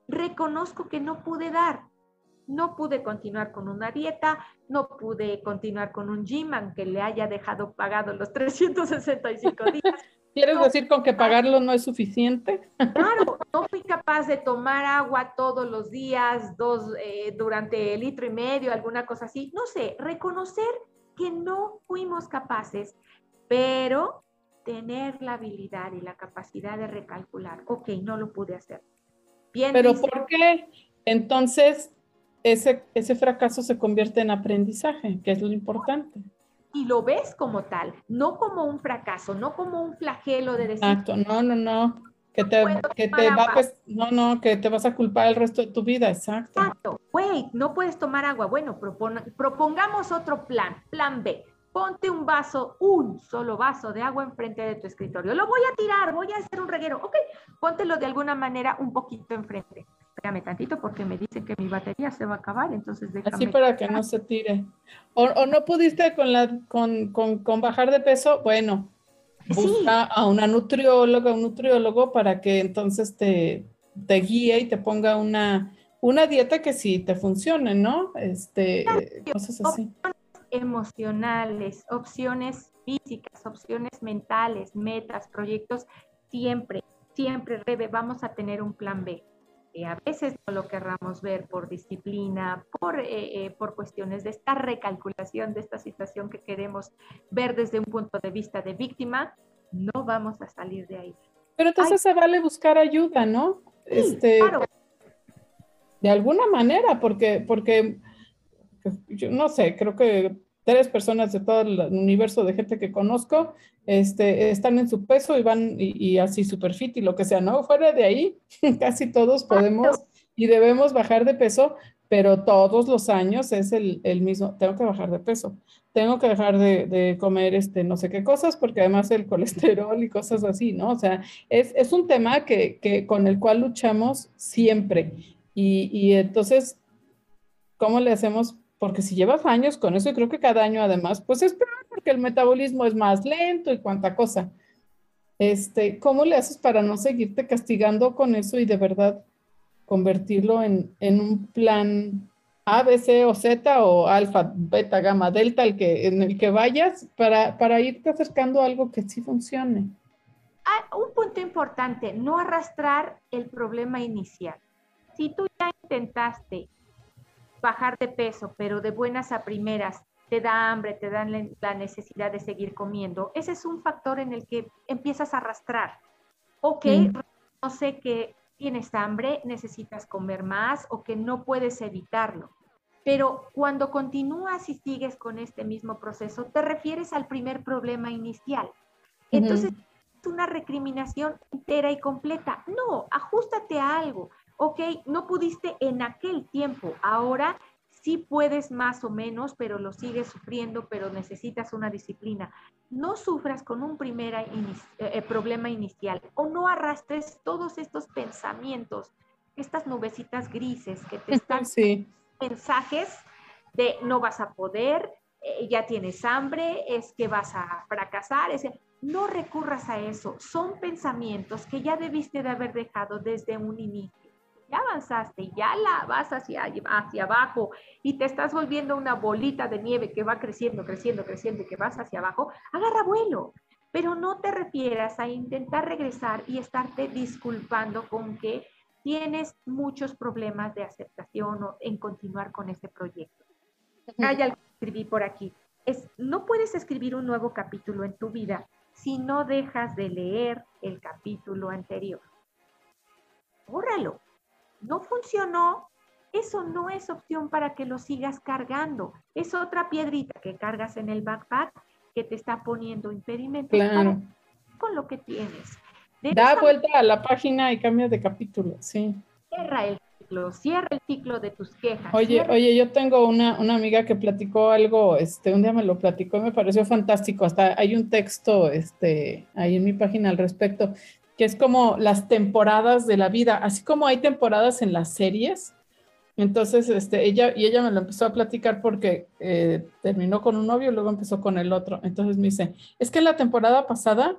reconozco que no pude dar? No pude continuar con una dieta, no pude continuar con un gym, aunque le haya dejado pagado los 365 días. ¿Quieres decir con que pagarlo no es suficiente? Claro, no fui capaz de tomar agua todos los días, dos, eh, durante el litro y medio, alguna cosa así. No sé, reconocer que no fuimos capaces, pero tener la habilidad y la capacidad de recalcular, ok, no lo pude hacer. Bien, pero ¿por qué entonces ese, ese fracaso se convierte en aprendizaje, que es lo importante? Y lo ves como tal, no como un fracaso, no como un flagelo de decir. Exacto, no, no, no. Que te, que te va, pues, no, no, que te vas a culpar el resto de tu vida, exacto. Exacto. Wait, no puedes tomar agua. Bueno, propongamos otro plan, plan B. Ponte un vaso, un solo vaso de agua enfrente de tu escritorio. Lo voy a tirar, voy a hacer un reguero. Ok, póntelo de alguna manera un poquito enfrente. Espérame tantito porque me dicen que mi batería se va a acabar, entonces déjame. Así para que no se tire. O, o no pudiste con, la, con, con, con bajar de peso, bueno, busca a una nutrióloga, un nutriólogo para que entonces te, te guíe y te ponga una, una dieta que sí te funcione, ¿no? Este, cosas así. Opciones emocionales, opciones físicas, opciones mentales, metas, proyectos, siempre, siempre, Rebe, vamos a tener un plan B. Eh, a veces no lo querramos ver por disciplina, por, eh, eh, por cuestiones de esta recalculación de esta situación que queremos ver desde un punto de vista de víctima, no vamos a salir de ahí. Pero entonces se vale buscar ayuda, ¿no? este, claro. De alguna manera, porque, porque pues, yo no sé, creo que tres personas de todo el universo de gente que conozco este, están en su peso y van y, así super fit y lo que sea, ¿no? Fuera de ahí, casi todos podemos y debemos bajar de peso, pero todos los años es el, el mismo, tengo que bajar de peso, tengo que dejar de, de, comer este no sé qué cosas, porque además el colesterol y cosas así, ¿no? O sea, es, es un tema que, que, con el cual luchamos siempre. Y, y entonces, ¿cómo le hacemos porque si llevas años con eso, y creo que cada año además, pues es peor porque el metabolismo es más lento y cuánta cosa. Este, ¿Cómo le haces para no seguirte castigando con eso y de verdad convertirlo en, en un plan A, B, C o Z o alfa, beta, gamma, delta, el que, en el que vayas para, para irte acercando a algo que sí funcione? Ah, un punto importante, no arrastrar el problema inicial. Si tú ya intentaste bajar de peso, pero de buenas a primeras te da hambre, te dan la necesidad de seguir comiendo, ese es un factor en el que empiezas a arrastrar. Ok, no sé que tienes hambre, necesitas comer más o que no puedes evitarlo. Pero cuando continúas y sigues con este mismo proceso, te refieres al primer problema inicial. Entonces, es una recriminación entera y completa. No, ajustate a algo ok, no pudiste en aquel tiempo, ahora sí puedes más o menos, pero lo sigues sufriendo, pero necesitas una disciplina. No sufras con un primer eh, eh, problema inicial o no arrastres todos estos pensamientos, estas nubecitas grises que te están sí. mensajes de no vas a poder, eh, ya tienes hambre, es que vas a fracasar. Es, no recurras a eso. Son pensamientos que ya debiste de haber dejado desde un inicio ya avanzaste, ya la vas hacia, hacia abajo y te estás volviendo una bolita de nieve que va creciendo, creciendo, creciendo y que vas hacia abajo, agarra vuelo. Pero no te refieras a intentar regresar y estarte disculpando con que tienes muchos problemas de aceptación o en continuar con este proyecto. Hay algo que escribí por aquí. Es, no puedes escribir un nuevo capítulo en tu vida si no dejas de leer el capítulo anterior. Bórralo no funcionó, eso no es opción para que lo sigas cargando. Es otra piedrita que cargas en el backpack que te está poniendo impedimento con lo que tienes. da vuelta a la página y cambia de capítulo, sí. Cierra el ciclo, cierra el ciclo de tus quejas. Oye, oye, yo tengo una, una, amiga que platicó algo, este, un día me lo platicó y me pareció fantástico. Hasta hay un texto, este, ahí en mi página al respecto, es como las temporadas de la vida, así como hay temporadas en las series. Entonces, este, ella, y ella me lo empezó a platicar porque eh, terminó con un novio y luego empezó con el otro. Entonces me dice, es que la temporada pasada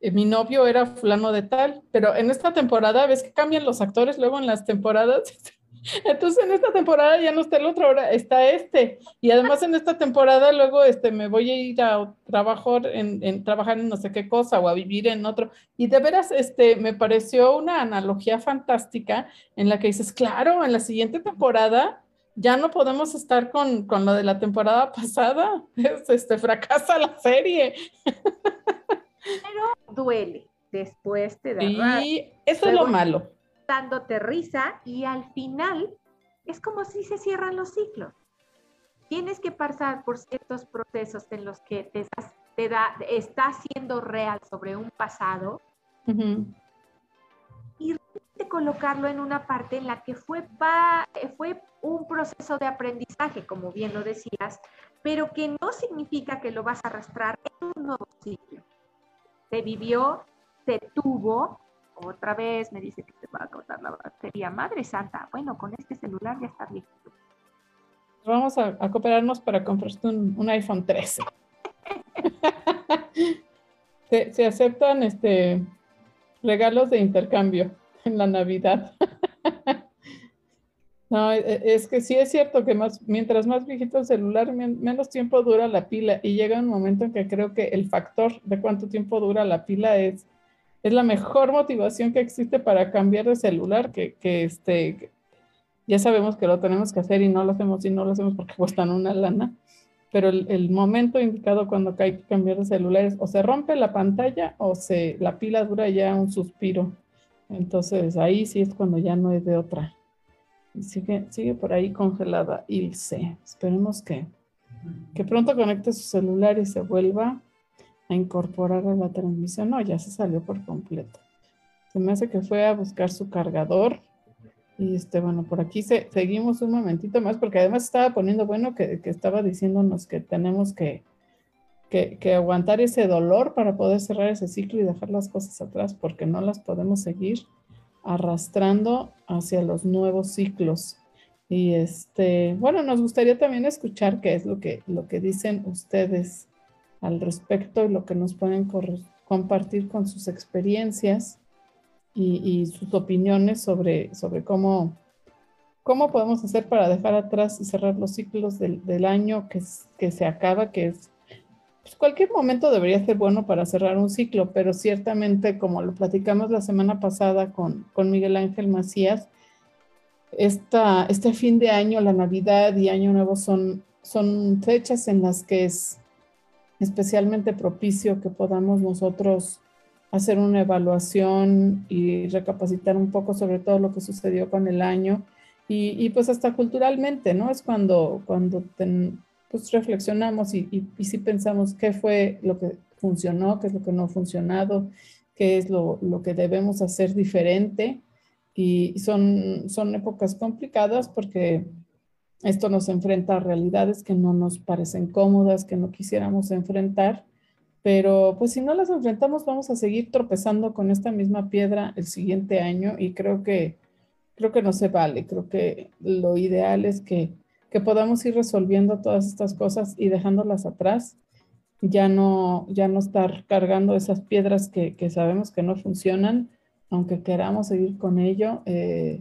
eh, mi novio era fulano de tal, pero en esta temporada ves que cambian los actores luego en las temporadas. Entonces en esta temporada ya no está el otro, ahora está este. Y además en esta temporada luego este, me voy a ir a trabajar en, trabajar en no sé qué cosa o a vivir en otro. Y de veras este, me pareció una analogía fantástica en la que dices, claro, en la siguiente temporada ya no podemos estar con, con lo de la temporada pasada. este, fracasa la serie. Pero duele. Después te da Y eso es lo malo. Dándote risa y al final es como si se cierran los ciclos. Tienes que pasar por ciertos procesos en los que te, te da, está siendo real sobre un pasado y colocarlo en una parte en la que fue, fue un proceso de aprendizaje, como bien lo decías, pero que no significa que lo vas a arrastrar en un nuevo ciclo se vivió, se tuvo, otra vez me dice que se va a cortar la batería. Madre Santa, bueno, con este celular ya está listo. Vamos a, cooperarnos para comprarte un, iPhone 13. se, se, aceptan este regalos de intercambio en la Navidad. No, e, e, es que sí es cierto que más, mientras más viejito el celular, menos tiempo dura la pila y llega un momento en que creo que el factor de cuánto tiempo dura la pila es, es la mejor motivación que existe para cambiar de celular, que, que este, ya sabemos que lo tenemos que hacer y no lo hacemos y no lo hacemos porque cuestan una lana, pero el, momento indicado cuando hay que cambiar de celular es o se rompe la pantalla o se, la pila dura ya un suspiro. Entonces ahí sí es cuando ya no es de otra. Sigue, sigue por ahí congelada Ilse. Esperemos que, que pronto conecte su celular y se vuelva a incorporar a la transmisión. No, ya se salió por completo. Se me hace que fue a buscar su cargador. Y este, bueno, por aquí se, seguimos un momentito más, porque además estaba poniendo, bueno, que, que estaba diciéndonos que tenemos que, que, que, aguantar ese dolor para poder cerrar ese ciclo y dejar las cosas atrás, porque no las podemos seguir arrastrando hacia los nuevos ciclos. Y este, bueno, nos gustaría también escuchar qué es lo que, lo que dicen ustedes al respecto y lo que nos pueden compartir con sus experiencias y, sus opiniones sobre, sobre cómo, cómo podemos hacer para dejar atrás y cerrar los ciclos del, año que, se acaba, que es pues, cualquier momento debería ser bueno para cerrar un ciclo, pero ciertamente, como lo platicamos la semana pasada con, Miguel Ángel Macías, esta, este fin de año, la Navidad y Año Nuevo son, son fechas en las que es especialmente propicio que podamos nosotros hacer una evaluación y recapacitar un poco sobre todo lo que sucedió con el año y, pues hasta culturalmente, ¿no? Es cuando, cuando pues reflexionamos y, y, sí pensamos qué fue lo que funcionó, qué es lo que no ha funcionado, qué es lo, lo que debemos hacer diferente. Y son, son épocas complicadas porque esto nos enfrenta a realidades que no nos parecen cómodas, que no quisiéramos enfrentar, pero pues si no las enfrentamos vamos a seguir tropezando con esta misma piedra el siguiente año y creo que creo que no se vale, creo que lo ideal es que que podamos ir resolviendo todas estas cosas y dejándolas atrás, ya no, ya no estar cargando esas piedras que, que sabemos que no funcionan, aunque queramos seguir con ello, eh,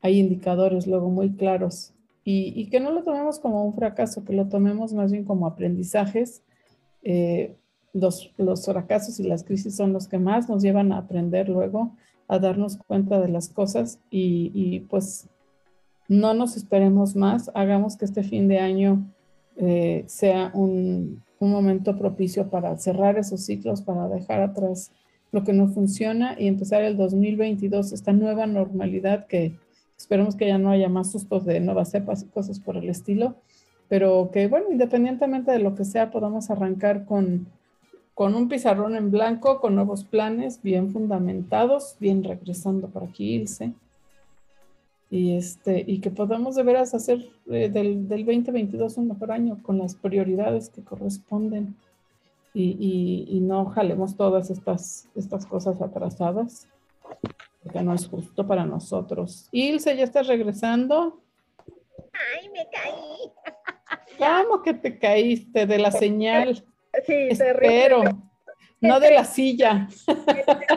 hay indicadores luego muy claros y, que no lo tomemos como un fracaso, que lo tomemos más bien como aprendizajes. Eh, los, los fracasos y las crisis son los que más nos llevan a aprender luego, a darnos cuenta de las cosas y, pues no nos esperemos más, hagamos que este fin de año eh, sea un, momento propicio para cerrar esos ciclos, para dejar atrás lo que no funciona y empezar el 2022, esta nueva normalidad que esperemos que ya no haya más sustos de nuevas cepas y cosas por el estilo, pero que bueno, independientemente de lo que sea, podamos arrancar con, con un pizarrón en blanco, con nuevos planes bien fundamentados, bien regresando por aquí, Ilse. Y, este, y que podamos de veras hacer eh, del, del, 2022 un mejor año con las prioridades que corresponden. Y, y, no jalemos todas estas, estas cosas atrasadas, porque no es justo para nosotros. Ilse, ¿ya estás regresando? Ay, me caí. ¿Cómo que te caíste de la señal? Sí, Espero. No de la silla.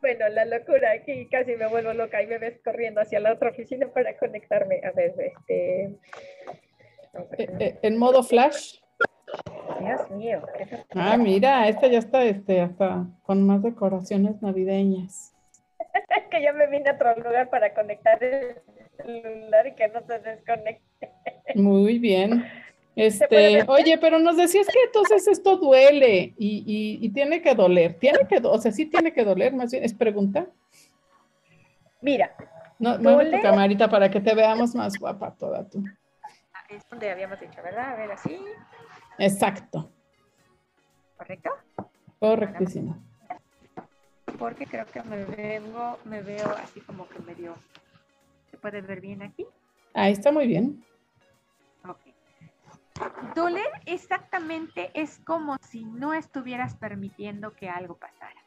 Bueno, la locura aquí, casi me vuelvo loca y me ves corriendo hacia la otra oficina para conectarme. A ver, este... Eh, eh, ¿En modo flash? Dios mío. Ah, mira, esta ya está este, hasta con más decoraciones navideñas. que ya me vine a otro lugar para conectar el celular y que no se desconecte. Muy bien. Este, oye, pero nos decías que entonces esto duele y, y, tiene que doler. Tiene que, o sea, sí tiene que doler, más bien, es pregunta. Mira. No, mueve tu camarita para que te veamos más guapa toda tú. Ah, es donde habíamos dicho, ¿verdad? A ver, así. Exacto. ¿Correcto? Correctísimo. Porque creo que me veo, me veo así como que medio. ¿Se puede ver bien aquí? Ahí está muy bien. Doler exactamente es como si no estuvieras permitiendo que algo pasara.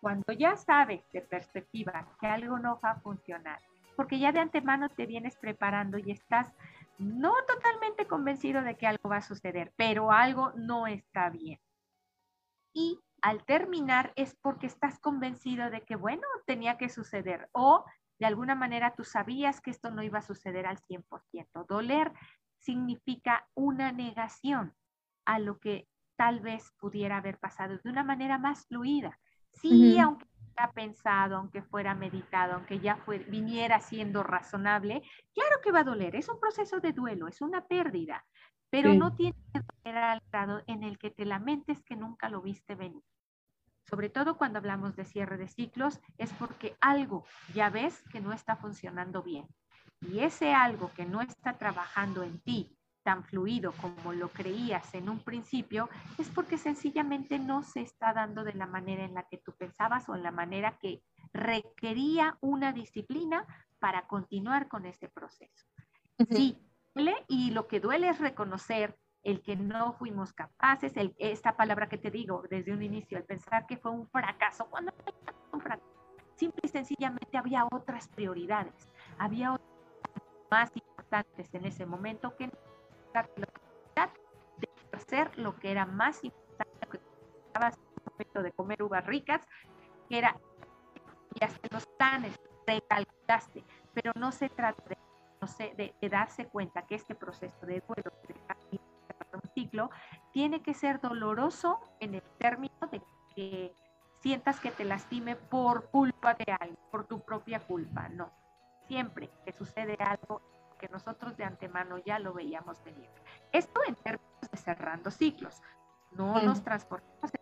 Cuando ya sabes de perspectiva que algo no va a funcionar, porque ya de antemano te vienes preparando y estás no totalmente convencido de que algo va a suceder, pero algo no está bien. Y al terminar es porque estás convencido de que, bueno, tenía que suceder o de alguna manera tú sabías que esto no iba a suceder al 100%. Doler significa una negación a lo que tal vez pudiera haber pasado de una manera más fluida. Sí, aunque fuera pensado, aunque fuera meditado, aunque ya fue, viniera siendo razonable, claro que va a doler. Es un proceso de duelo, es una pérdida, pero no tiene que al grado en el que te lamentes que nunca lo viste venir. Sobre todo cuando hablamos de cierre de ciclos, es porque algo ya ves que no está funcionando bien y ese algo que no está trabajando en ti tan fluido como lo creías en un principio, es porque sencillamente no se está dando de la manera en la que tú pensabas o en la manera que requería una disciplina para continuar con ese proceso. Sí, duele y lo que duele es reconocer el que no fuimos capaces, esta palabra que te digo desde un inicio, el pensar que fue un fracaso, cuando simple y sencillamente había otras prioridades, había otras más importantes en ese momento que de hacer lo que era más importante que estaba el momento de comer uvas ricas, que era y hasta los planes recalculaste, pero no se trata de, no sé, de, darse cuenta que este proceso de duelo de ciclo tiene que ser doloroso en el término de que sientas que te lastime por culpa de algo, por tu propia culpa, no siempre que sucede algo que nosotros de antemano ya lo veíamos venir. Esto en términos de cerrando ciclos. No nos transportamos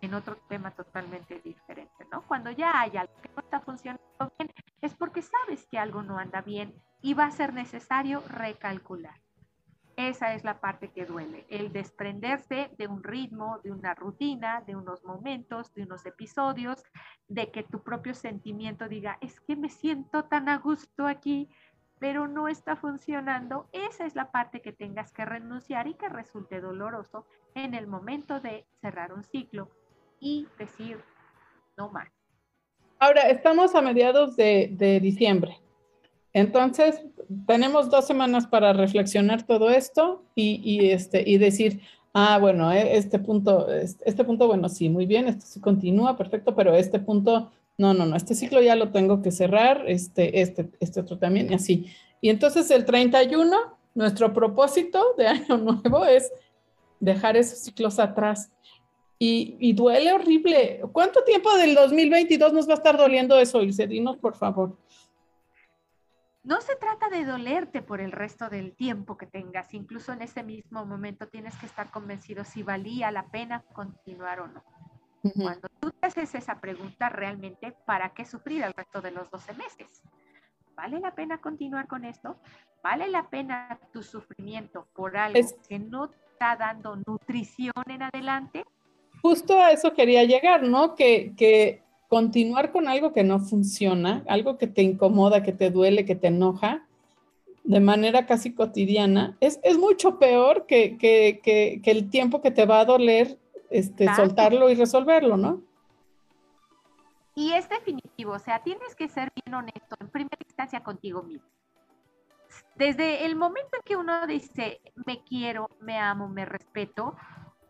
en otro tema totalmente diferente, ¿no? Cuando ya hay algo que no está funcionando bien, es porque sabes que algo no anda bien y va a ser necesario recalcular. Esa es la parte que duele, el desprenderse de un ritmo, de una rutina, de unos momentos, de unos episodios, de que tu propio sentimiento diga, es que me siento tan a gusto aquí, pero no está funcionando. Esa es la parte que tengas que renunciar y que resulte doloroso en el momento de cerrar un ciclo y decir, no más. Ahora, estamos a mediados de, de diciembre. Entonces, tenemos dos semanas para reflexionar todo esto y, este, y decir, ah, bueno, eh, este punto, este punto, bueno, sí, muy bien, esto sí continúa, perfecto, pero este punto, no, no, no, este ciclo ya lo tengo que cerrar, este, este, este otro también, y así. Y entonces el 31, nuestro propósito de año nuevo es dejar esos ciclos atrás. Y, y, duele horrible. ¿Cuánto tiempo del 2022 nos va a estar doliendo eso, Ilse? Dinos, por favor. No se trata de dolerte por el resto del tiempo que tengas, incluso en ese mismo momento tienes que estar convencido si valía la pena continuar o no. Cuando tú te haces esa pregunta realmente, ¿para qué sufrir el resto de los 12 meses? ¿Vale la pena continuar con esto? ¿Vale la pena tu sufrimiento por algo que no te está dando nutrición en adelante? Justo a eso quería llegar, ¿no? Que, que continuar con algo que no funciona, algo que te incomoda, que te duele, que te enoja, de manera casi cotidiana, es, mucho peor que, que, el tiempo que te va a doler este, soltarlo y resolverlo, ¿no? Y es definitivo, o sea, tienes que ser bien honesto en primera instancia contigo mismo. Desde el momento en que uno dice, me quiero, me amo, me respeto,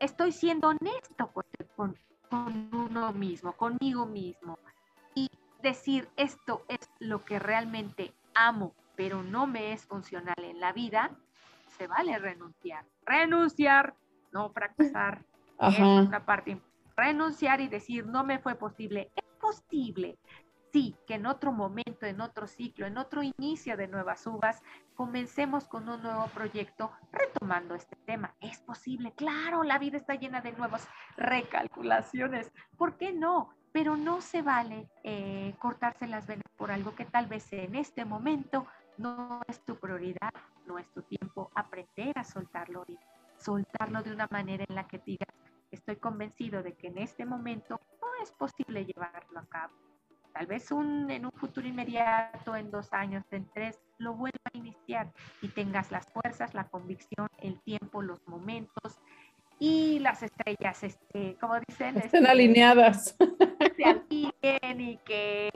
estoy siendo honesto con, con uno mismo, conmigo mismo. Y decir, esto es lo que realmente amo, pero no me es funcional en la vida, se vale renunciar. Renunciar, no fracasar. Es una parte. Renunciar y decir, no me fue posible. Es posible. Sí, que en otro momento, en otro ciclo, en otro inicio de nuevas uvas, comencemos con un nuevo proyecto retomando este tema. Es posible, claro, la vida está llena de nuevas recalculaciones. ¿Por qué no? Pero no se vale eh, cortarse las venas por algo que tal vez en este momento no es tu prioridad, no es tu tiempo. Aprender a soltarlo soltarlo de una manera en la que digas, estoy convencido de que en este momento no es posible llevarlo a cabo. Tal vez un, en un futuro inmediato, en dos años, en tres, lo vuelva a iniciar y tengas las fuerzas, la convicción, el tiempo, los momentos y las estrellas, este, como dicen, estén este, alineadas. Se alineen y que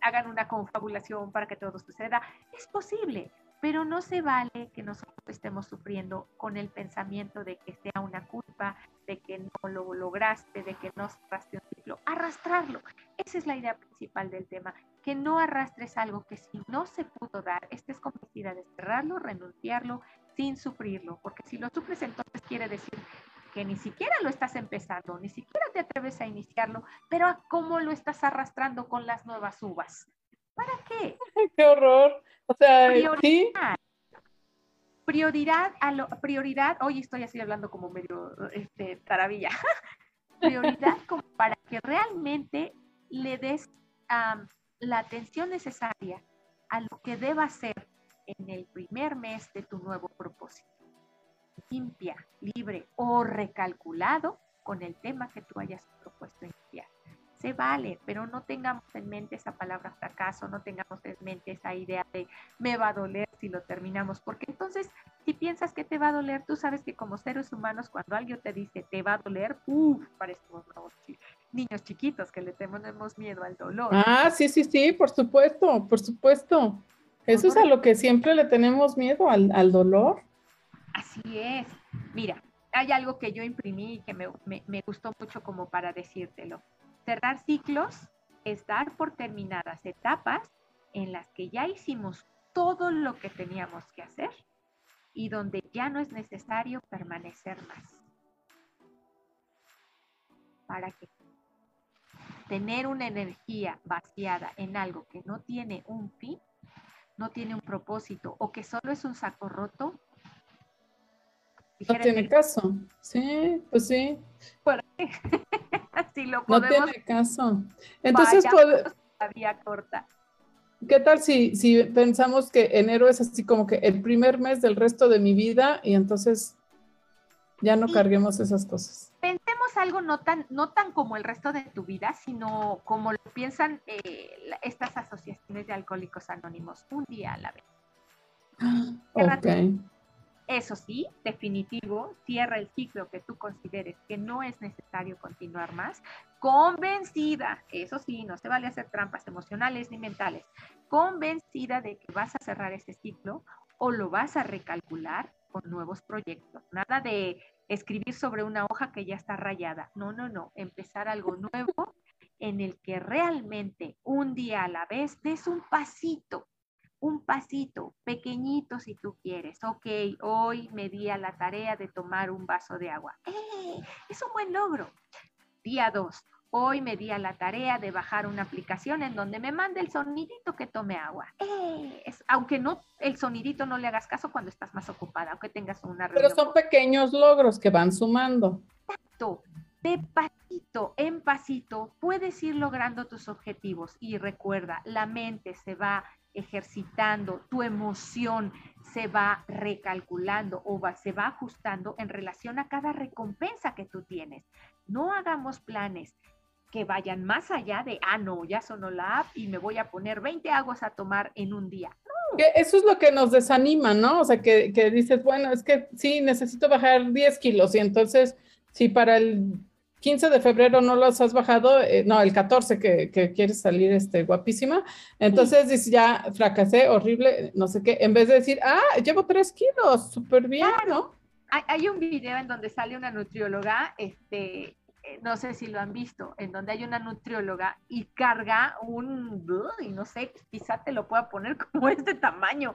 hagan una confabulación para que todo suceda. Es posible, pero no se vale que nosotros estemos sufriendo con el pensamiento de que sea una culpa, de que no lo lograste, de que no cerraste un ciclo. Arrastrarlo. Esa es la idea principal del tema. Que no arrastres algo que si no se pudo dar, estés convencida de cerrarlo, renunciarlo, sin sufrirlo. Porque si lo sufres, entonces quiere decir que ni siquiera lo estás empezando, ni siquiera te atreves a iniciarlo, pero cómo lo estás arrastrando con las nuevas uvas. ¿Para qué? ¡Qué horror! O sea, prioridad. Prioridad, a lo, prioridad, hoy estoy así hablando como medio este, taravilla. prioridad como para que realmente le des la atención necesaria a lo que deba ser en el primer mes de tu nuevo propósito. Limpia, libre o recalculado con el tema que tú hayas propuesto iniciar se vale, pero no tengamos en mente esa palabra fracaso, no tengamos en mente esa idea de me va a doler si lo terminamos, porque entonces si piensas que te va a doler, tú sabes que como seres humanos cuando alguien te dice te va a doler, uff, parecemos niños chiquitos que le tenemos miedo al dolor. Ah, sí, sí, sí, por supuesto, por supuesto. Eso es a lo que siempre le tenemos miedo, al, al dolor. Así es. Mira, hay algo que yo imprimí y que me, me, me gustó mucho como para decírtelo. Cerrar ciclos es dar por terminadas etapas en las que ya hicimos todo lo que teníamos que hacer y donde ya no es necesario permanecer más. ¿Para qué? Tener una energía vaciada en algo que no tiene un fin, no tiene un propósito o que solo es un saco roto. No tiene caso. Sí, pues sí. ¿Por qué? no tiene caso. Entonces, corta. ¿Qué tal si, si pensamos que enero es así como que el primer mes del resto de mi vida y entonces ya no carguemos esas cosas? Pensemos algo no tan, no tan como el resto de tu vida, sino como lo piensan eh, estas asociaciones de alcohólicos anónimos, un día a la vez. Ok. Eso sí, definitivo, cierra el ciclo que tú consideres que no es necesario continuar más, convencida, eso sí, no se vale hacer trampas emocionales ni mentales, convencida de que vas a cerrar ese ciclo o lo vas a recalcular con nuevos proyectos. Nada de escribir sobre una hoja que ya está rayada. No, no, no. Empezar algo nuevo en el que realmente un día a la vez des un pasito un pasito pequeñito si tú quieres. Ok, hoy me di a la tarea de tomar un vaso de agua. ¡Eh! Es un buen logro. Día dos, hoy me di a la tarea de bajar una aplicación en donde me mande el sonidito que tome agua. ¡Eh! Es, aunque no, el sonidito no le hagas caso cuando estás más ocupada, aunque tengas una reunión. Pero son pequeños logros que van sumando. Exacto. De pasito en pasito puedes ir logrando tus objetivos y recuerda, la mente se va ejercitando, tu emoción se va recalculando o se va ajustando en relación a cada recompensa que tú tienes. No hagamos planes que vayan más allá de, ah, no, ya sonó la app y me voy a poner 20 aguas a tomar en un día. eso es lo que nos desanima, ¿no? O sea, que, que dices, bueno, es que sí, necesito bajar 10 kilos y entonces, si para el 15 de febrero no los has bajado, eh, no, el 14 que, que, quieres salir este, guapísima, entonces dices, ya fracasé, horrible, no sé qué, en vez de decir, ah, llevo 3 kilos, súper bien, ¿no? Hay, hay, un video en donde sale una nutrióloga, este, eh, no sé si lo han visto, en donde hay una nutrióloga y carga un, y no sé, quizá te lo pueda poner como este tamaño,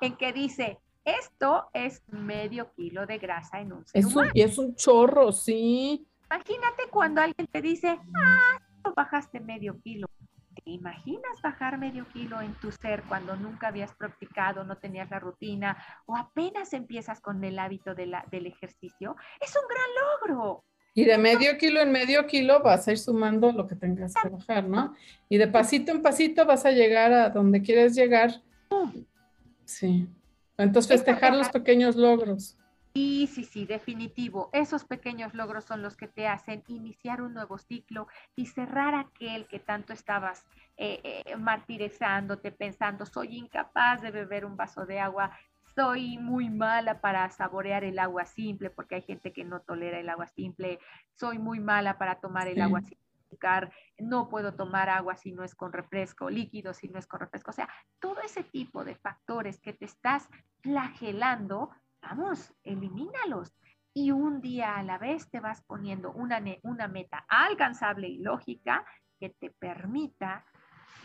en que dice, esto es medio kilo de grasa en un ser es Un, y es un chorro, sí. Imagínate cuando alguien te dice, ah, bajaste medio kilo. ¿Te imaginas bajar medio kilo en tu ser cuando nunca habías practicado, no tenías la rutina o apenas empiezas con el hábito de la, del ejercicio? Es un gran logro. Y de medio kilo en medio kilo vas a ir sumando lo que tengas que bajar, ¿no? Y de pasito en pasito vas a llegar a donde quieres llegar. Sí. Entonces festejar los pequeños logros. Sí, sí, sí, definitivo. Esos pequeños logros son los que te hacen iniciar un nuevo ciclo y cerrar aquel que tanto estabas eh, eh, martirizándote, pensando, soy incapaz de beber un vaso de agua, soy muy mala para saborear el agua simple, porque hay gente que no tolera el agua simple, soy muy mala para tomar el agua sin azúcar, no puedo tomar agua si no es con refresco, líquido si no es con refresco, o sea, todo ese tipo de factores que te estás flagelando, vamos, elimínalos. Y un día a la vez te vas poniendo una, una meta alcanzable y lógica que te permita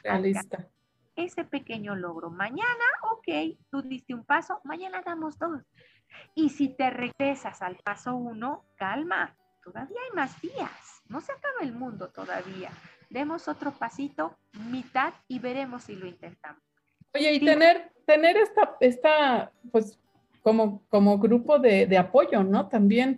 Realista ese pequeño logro. Mañana, ok, tú diste un paso, mañana damos dos. Y si te regresas al paso uno, calma, todavía hay más días, no se acaba el mundo todavía. Demos otro pasito, mitad, y veremos si lo intentamos. Oye, y tener, tener esta, esta, pues, como, como grupo de, apoyo, ¿no? También.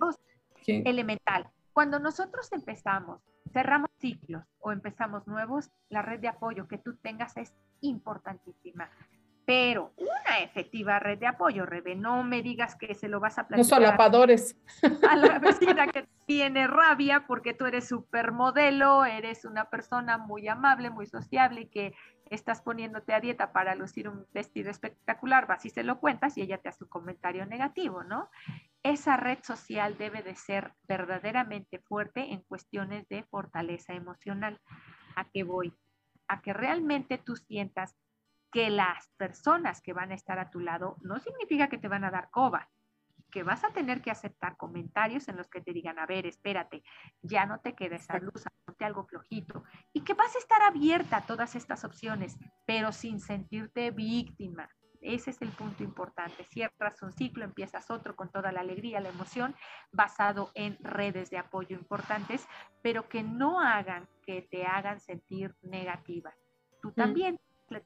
Elemental. Cuando nosotros empezamos, cerramos ciclos o empezamos nuevos, la red de apoyo que tú tengas es importantísima. Pero una efectiva red de apoyo, Rebe, no me digas que se lo vas a platicar. No solapadores. A la vecina que tiene rabia porque tú eres supermodelo, eres una persona muy amable, muy sociable y que estás poniéndote a dieta para lucir un vestido espectacular, vas y se lo cuentas y ella te hace un comentario negativo, ¿no? Esa red social debe de ser verdaderamente fuerte en cuestiones de fortaleza emocional. ¿A qué voy? A que realmente tú sientas que las personas que van a estar a tu lado no significa que te van a dar coba, que vas a tener que aceptar comentarios en los que te digan, a ver, espérate, ya no te quedes esa luz, ponte algo flojito, y que vas a estar abierta a todas estas opciones, pero sin sentirte víctima. Ese es el punto importante. Cierras un ciclo, empiezas otro con toda la alegría, la emoción, basado en redes de apoyo importantes, pero que no hagan que te hagan sentir negativa. Tú mm. también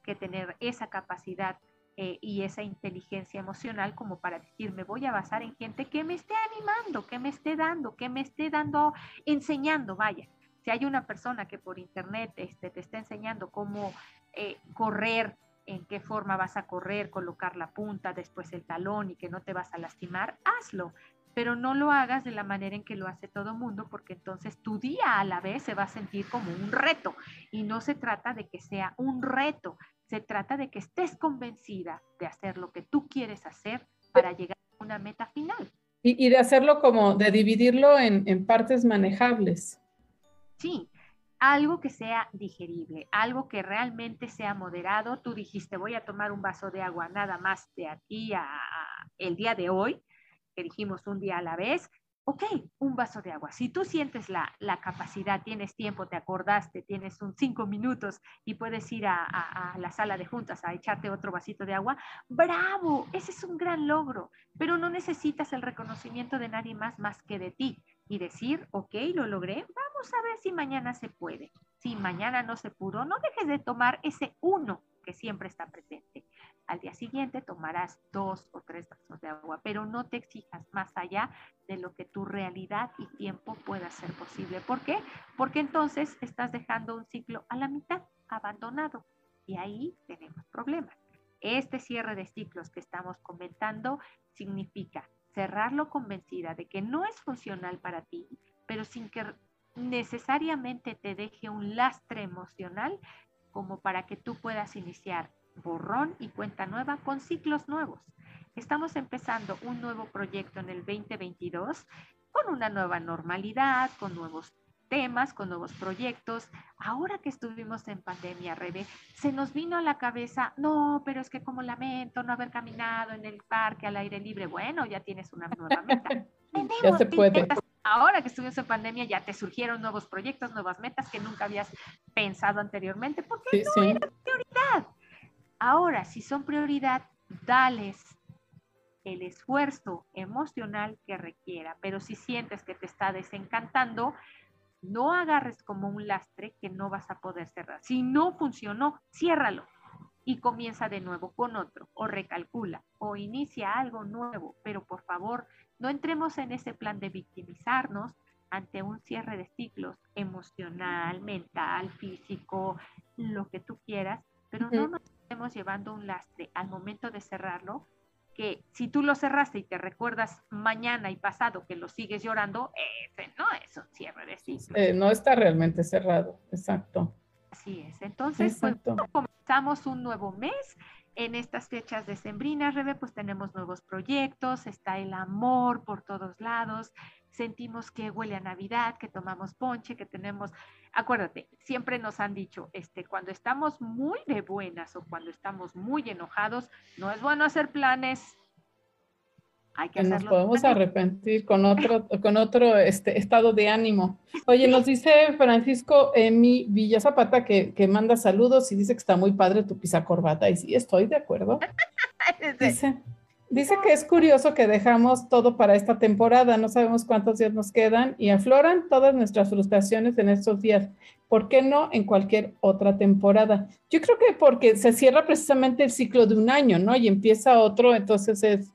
que tener esa capacidad eh, y esa inteligencia emocional como para decir, me voy a basar en gente que me esté animando, que me esté dando, que me esté dando, enseñando, vaya. Si hay una persona que por internet este, te está enseñando cómo eh, correr, en qué forma vas a correr, colocar la punta, después el talón y que no te vas a lastimar, hazlo pero no lo hagas de la manera en que lo hace todo mundo, porque entonces tu día a la vez se va a sentir como un reto. Y no se trata de que sea un reto, se trata de que estés convencida de hacer lo que tú quieres hacer para llegar a una meta final. Y, de hacerlo como, de dividirlo en, en partes manejables. Sí, algo que sea digerible, algo que realmente sea moderado. Tú dijiste, voy a tomar un vaso de agua nada más de aquí a, a el día de hoy, que dijimos un día a la vez, ok, un vaso de agua. Si tú sientes la, capacidad, tienes tiempo, te acordaste, tienes un cinco minutos y puedes ir a, la sala de juntas a echarte otro vasito de agua, bravo, ese es un gran logro, pero no necesitas el reconocimiento de nadie más más que de ti y decir, ok, lo logré, vamos a ver si mañana se puede. Si mañana no se pudo, no dejes de tomar ese uno siempre está presente. Al día siguiente tomarás dos o tres vasos de agua, pero no te exijas más allá de lo que tu realidad y tiempo pueda ser posible. ¿Por qué? Porque entonces estás dejando un ciclo a la mitad, abandonado, y ahí tenemos problemas. Este cierre de ciclos que estamos comentando significa cerrarlo convencida de que no es funcional para ti, pero sin que necesariamente te deje un lastre emocional como para que tú puedas iniciar borrón y cuenta nueva con ciclos nuevos. Estamos empezando un nuevo proyecto en el 2022 con una nueva normalidad, con nuevos temas, con nuevos proyectos. Ahora que estuvimos en pandemia, Rebe, se nos vino a la cabeza, no, pero es que como lamento no haber caminado en el parque al aire libre. Bueno, ya tienes una nueva meta. ya se puede. Ahora que estuvimos en pandemia, ya te surgieron nuevos proyectos, nuevas metas que nunca habías pensado anteriormente, porque no era prioridad. Ahora, si son prioridad, dales el esfuerzo emocional que requiera, pero si sientes que te está desencantando, no agarres como un lastre que no vas a poder cerrar. Si no funcionó, ciérralo y comienza de nuevo con otro, o recalcula, o inicia algo nuevo, pero por favor, no entremos en ese plan de victimizarnos ante un cierre de ciclos emocional, mental, físico, lo que tú quieras, pero no nos estemos llevando un lastre al momento de cerrarlo que si tú lo cerraste y te recuerdas mañana y pasado que lo sigues llorando, ese no es un cierre de ciclo. Eh, no está realmente cerrado, exacto. Así es. Entonces, pues, comenzamos un nuevo mes. En estas fechas decembrinas, Rebe, pues tenemos nuevos proyectos, está el amor por todos lados, sentimos que huele a Navidad, que tomamos ponche, que tenemos, acuérdate, siempre nos han dicho, este, cuando estamos muy de buenas o cuando estamos muy enojados, no es bueno hacer planes. Hay que nos podemos arrepentir con otro, con otro este, estado de ánimo. Oye, nos dice Francisco Emi Villa Zapata que, que manda saludos y dice que está muy padre tu pisa corbata. Y sí, estoy de acuerdo. Dice, Dice que es curioso que dejamos todo para esta temporada, no sabemos cuántos días nos quedan y afloran todas nuestras frustraciones en estos días. ¿Por qué no en cualquier otra temporada? Yo creo que porque se cierra precisamente el ciclo de un año, ¿no? Y empieza otro, entonces es,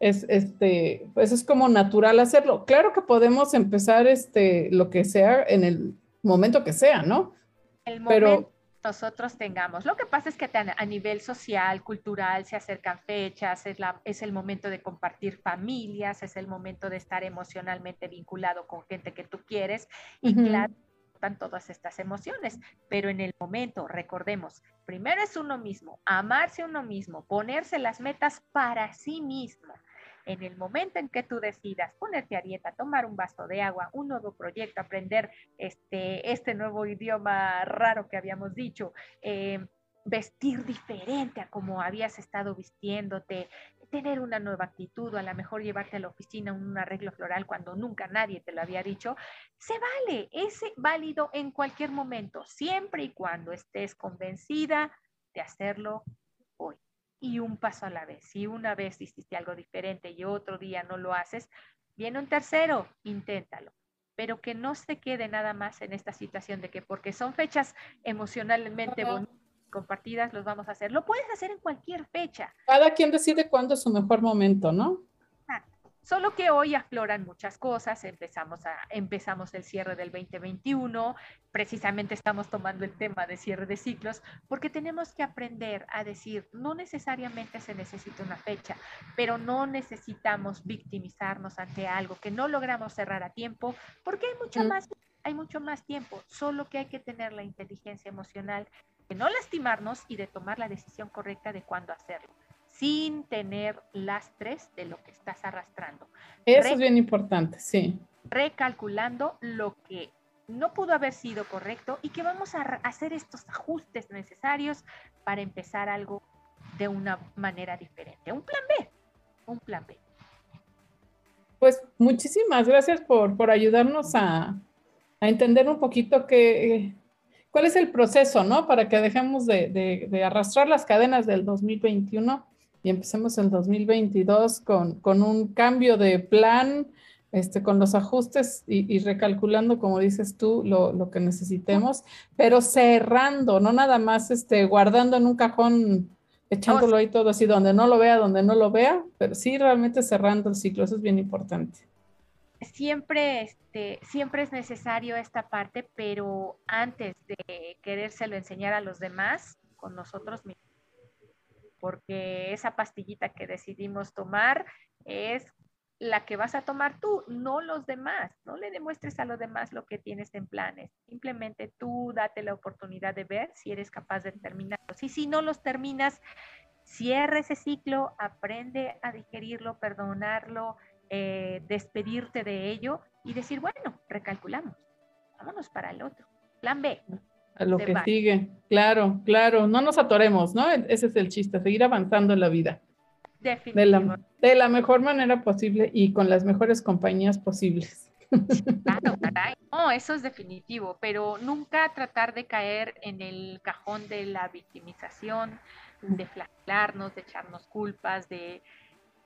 es, este, pues es como natural hacerlo. Claro que podemos empezar este, lo que sea en el momento que sea, ¿no? El momento nosotros tengamos. Lo que pasa es que a nivel social, cultural, se acercan fechas, es, la, es el momento de compartir familias, es el momento de estar emocionalmente vinculado con gente que tú quieres y claro, están todas estas emociones, pero en el momento, recordemos, primero es uno mismo, amarse uno mismo, ponerse las metas para sí mismo en el momento en que tú decidas ponerte a dieta, tomar un vaso de agua, un nuevo proyecto, aprender este, este nuevo idioma raro que habíamos dicho, eh, vestir diferente a como habías estado vistiéndote, tener una nueva actitud o a lo mejor llevarte a la oficina un arreglo floral cuando nunca nadie te lo había dicho, se vale, es válido en cualquier momento, siempre y cuando estés convencida de hacerlo hoy y un paso a la vez. Si una vez hiciste algo diferente y otro día no lo haces, viene un tercero, inténtalo. Pero que no se quede nada más en esta situación de que porque son fechas emocionalmente bonitas, compartidas, los vamos a hacer. Lo puedes hacer en cualquier fecha. Cada quien decide cuándo es su mejor momento, ¿no? Solo que hoy afloran muchas cosas, empezamos, a, empezamos el cierre del 2021, precisamente estamos tomando el tema de cierre de ciclos, porque tenemos que aprender a decir, no necesariamente se necesita una fecha, pero no necesitamos victimizarnos ante algo que no logramos cerrar a tiempo, porque hay mucho, más, hay mucho más tiempo, solo que hay que tener la inteligencia emocional de no lastimarnos y de tomar la decisión correcta de cuándo hacerlo sin tener lastres de lo que estás arrastrando. Eso es bien importante, sí. Recalculando lo que no pudo haber sido correcto y que vamos a hacer estos ajustes necesarios para empezar algo de una manera diferente. Un plan B, un plan B. Pues muchísimas gracias por, por ayudarnos a, a, entender un poquito que, cuál es el proceso, ¿no? Para que dejemos de, de, de arrastrar las cadenas del 2021 y empecemos el 2022 con, con un cambio de plan, este, con los ajustes y, recalculando, como dices tú, lo, lo, que necesitemos, pero cerrando, no nada más este, guardando en un cajón, echándolo ahí todo así, donde no lo vea, donde no lo vea, pero sí realmente cerrando el ciclo, eso es bien importante. Siempre, este, siempre es necesario esta parte, pero antes de querérselo enseñar a los demás, con nosotros mismos porque esa pastillita que decidimos tomar es la que vas a tomar tú, no los demás. No le demuestres a los demás lo que tienes en planes. Simplemente tú date la oportunidad de ver si eres capaz de terminarlos. Y si no los terminas, cierra ese ciclo, aprende a digerirlo, perdonarlo, eh, despedirte de ello y decir, bueno, recalculamos, vámonos para el otro. Plan B. A lo que sigue, claro, claro, no nos atoremos, ¿no? Ese es el chiste, seguir avanzando en la vida. De la, de la, mejor manera posible y con las mejores compañías posibles. Claro, caray. No, eso es definitivo, pero nunca tratar de caer en el cajón de la victimización, de flagelarnos, de echarnos culpas, de,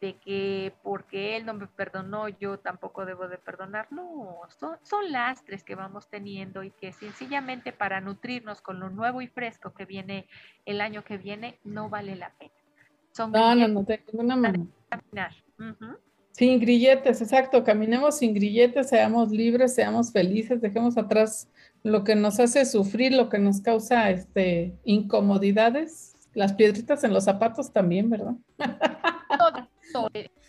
de que porque él no me perdonó, yo tampoco debo de perdonar. No, son, son lastres que vamos teniendo y que sencillamente para nutrirnos con lo nuevo y fresco que viene el año que viene, no vale la pena. Son no, no, no tengo ninguna mano. Sin grilletes, exacto. Caminemos sin grilletes, seamos libres, seamos felices, dejemos atrás lo que nos hace sufrir, lo que nos causa este, incomodidades las piedritas en los zapatos también, ¿verdad?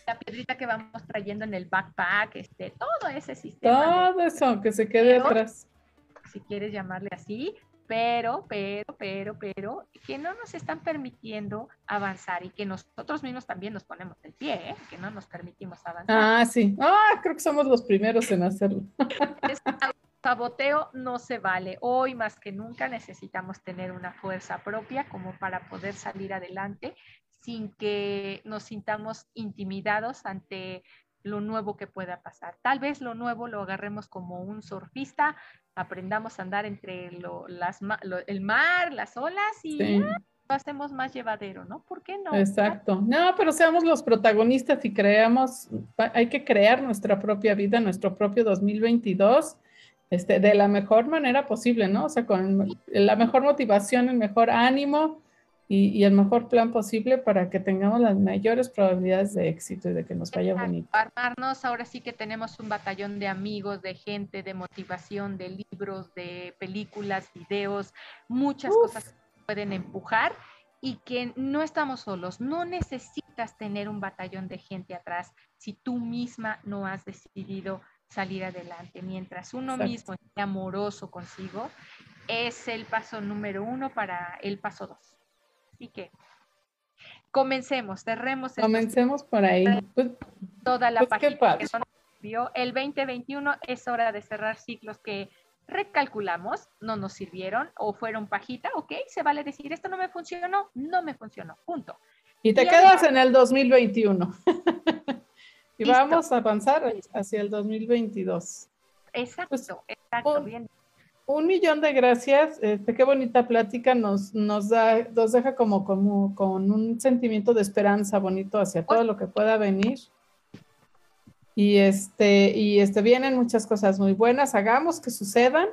La piedrita que vamos trayendo en el backpack, este, todo ese sistema. Todo eso, que se quede atrás. Si quieres llamarle así, pero, pero, pero, pero, que no nos están permitiendo avanzar y que nosotros mismos también nos ponemos el pie, ¿eh? que no nos permitimos avanzar. Ah, sí. Ah, creo que somos los primeros en hacerlo. saboteo no se vale. Hoy más que nunca necesitamos tener una fuerza propia como para poder salir adelante sin que nos sintamos intimidados ante lo nuevo que pueda pasar. Tal vez lo nuevo lo agarremos como un surfista, aprendamos a andar entre las, el mar, las olas y lo hacemos más llevadero, ¿no? ¿Por qué no? Exacto. No, pero seamos los protagonistas y creamos, hay que crear nuestra propia vida, nuestro propio 2022 este, de la mejor manera posible, ¿no? O sea, con la mejor motivación, el mejor ánimo y, el mejor plan posible para que tengamos las mayores probabilidades de éxito y de que nos vaya bonito. Armarnos, ahora sí que tenemos un batallón de amigos, de gente, de motivación, de libros, de películas, videos, muchas cosas que pueden empujar y que no estamos solos. No necesitas tener un batallón de gente atrás si tú misma no has decidido salir adelante. Mientras uno mismo esté amoroso consigo, es el paso número uno para el paso dos. Así que comencemos, cerremos. Comencemos por ahí. Pues, toda la pues página que vio. El 2021 es hora de cerrar ciclos que recalculamos, no nos sirvieron o fueron pajita, ok, se vale decir, esto no me funcionó, no me funcionó, punto. Y te quedas en el 2021. Y vamos a avanzar hacia el 2022. Exacto, pues, exacto, bien. Un millón de gracias. Este, qué bonita plática nos, nos da, nos deja como, como con un sentimiento de esperanza bonito hacia todo lo que pueda venir. Y este, y este vienen muchas cosas muy buenas. Hagamos que sucedan.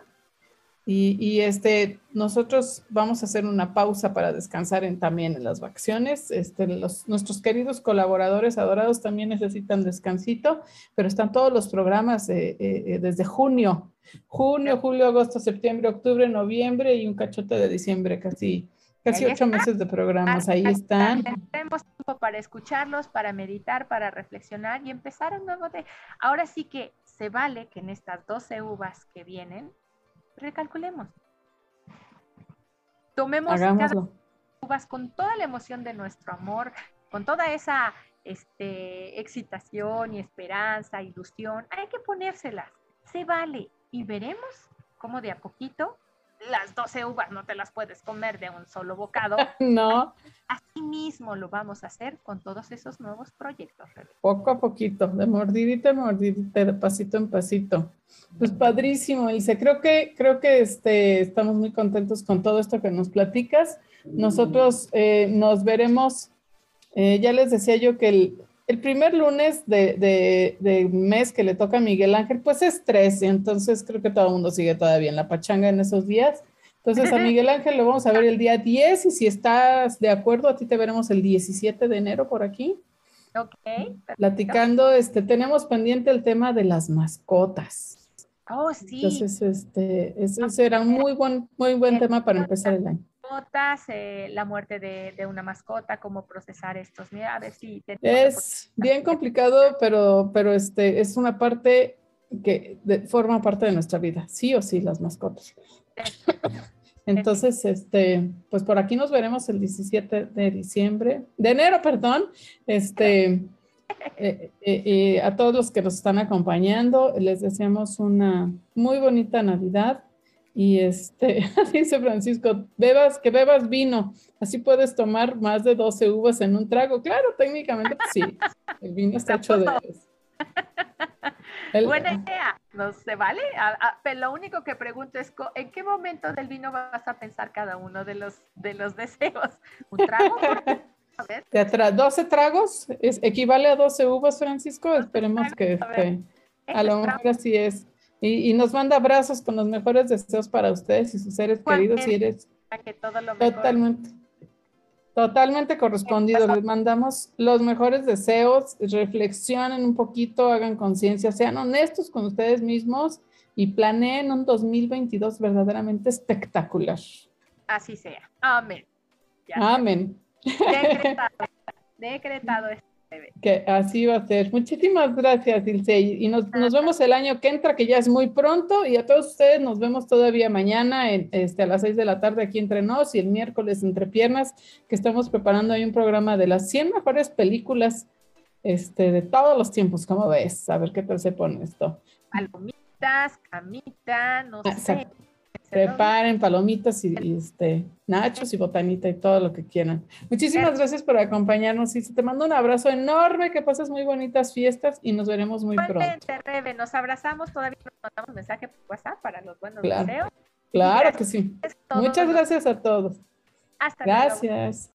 Y, este, nosotros vamos a hacer una pausa para descansar en, también en las vacaciones. Este, los, nuestros queridos colaboradores adorados también necesitan descansito, pero están todos los programas eh, eh, desde junio, junio, julio, agosto, septiembre, octubre, noviembre y un cachote de diciembre, casi, casi ocho meses de programas. Ahí están. Tenemos tiempo para escucarlos, para meditar, para reflexionar y empezar un nuevo de. Ahora sí que se vale que en estas 12 uvas que vienen recalculemos. Tomemos cada uvas con toda la emoción de nuestro amor, con toda esa este, excitación y esperanza, ilusión. Hay que ponérselas. Se vale. Y veremos cómo de a poquito las 12 uvas no te las puedes comer de un solo bocado. no. Así mismo lo vamos a hacer con todos esos nuevos proyectos. Poco a poquito, de mordidita en mordidita, de pasito en pasito. Pues padrísimo, Ilse. Creo que, creo que este, estamos muy contentos con todo esto que nos platicas. Nosotros eh, nos veremos, eh, ya les decía yo que el, el primer lunes de, de, mes que le toca a Miguel Ángel, pues es 13, entonces creo que todo el mundo sigue todavía en la pachanga en esos días. Entonces a Miguel Ángel lo vamos a ver el día 10 y si estás de acuerdo, a ti te veremos el 17 de enero por aquí. Ok. Platicando, este, tenemos pendiente el tema de las mascotas. Oh, sí. Entonces, este, ese será un muy buen, muy buen tema para empezar el año notas eh, la muerte de, una mascota? ¿Cómo procesar estos? Mira, a ver si... Es bien complicado, pero, pero este, es una parte que forma parte de nuestra vida, sí o sí, las mascotas. Entonces, este, pues por aquí nos veremos el 17 de diciembre, de enero, perdón. Este, eh, eh, eh, a todos los que nos están acompañando, les deseamos una muy bonita Navidad. Y este, dice Francisco, bebas, que bebas vino, así puedes tomar más de 12 uvas en un trago. Claro, técnicamente sí, el vino está hecho de eso. Buena idea, no se vale. pero lo único que pregunto es, ¿en qué momento del vino vas a pensar cada uno de los, de los deseos? ¿Un trago? A ver. 12 tragos es, equivale a 12 uvas, Francisco. Esperemos que este, a lo mejor así es. Y, nos manda abrazos con los mejores deseos para ustedes y sus seres queridos. Y eres totalmente, totalmente correspondido. Les mandamos los mejores deseos. Reflexionen un poquito, hagan conciencia, sean honestos con ustedes mismos y planeen un 2022 verdaderamente espectacular. Así sea. Amén. Amén. Decretado. Decretado que así va a ser. Muchísimas gracias, Ilse. Y nos, nos, vemos el año que entra, que ya es muy pronto. Y a todos ustedes nos vemos todavía mañana este, a las 6 de la tarde aquí entre nos y el miércoles entre piernas, que estamos preparando ahí un programa de las 100 mejores películas este, de todos los tiempos. ¿Cómo ves? A ver qué tal se pone esto. Palomitas, camita, no ah, sé. Preparen palomitas y, este, nachos y botanita y todo lo que quieran. Muchísimas gracias por acompañarnos y te mando un abrazo enorme, que pases muy bonitas fiestas y nos veremos muy pronto. Rebe, nos abrazamos, todavía nos mandamos mensaje por WhatsApp para los buenos claro, Claro que sí. Muchas gracias a todos. Hasta luego. Gracias.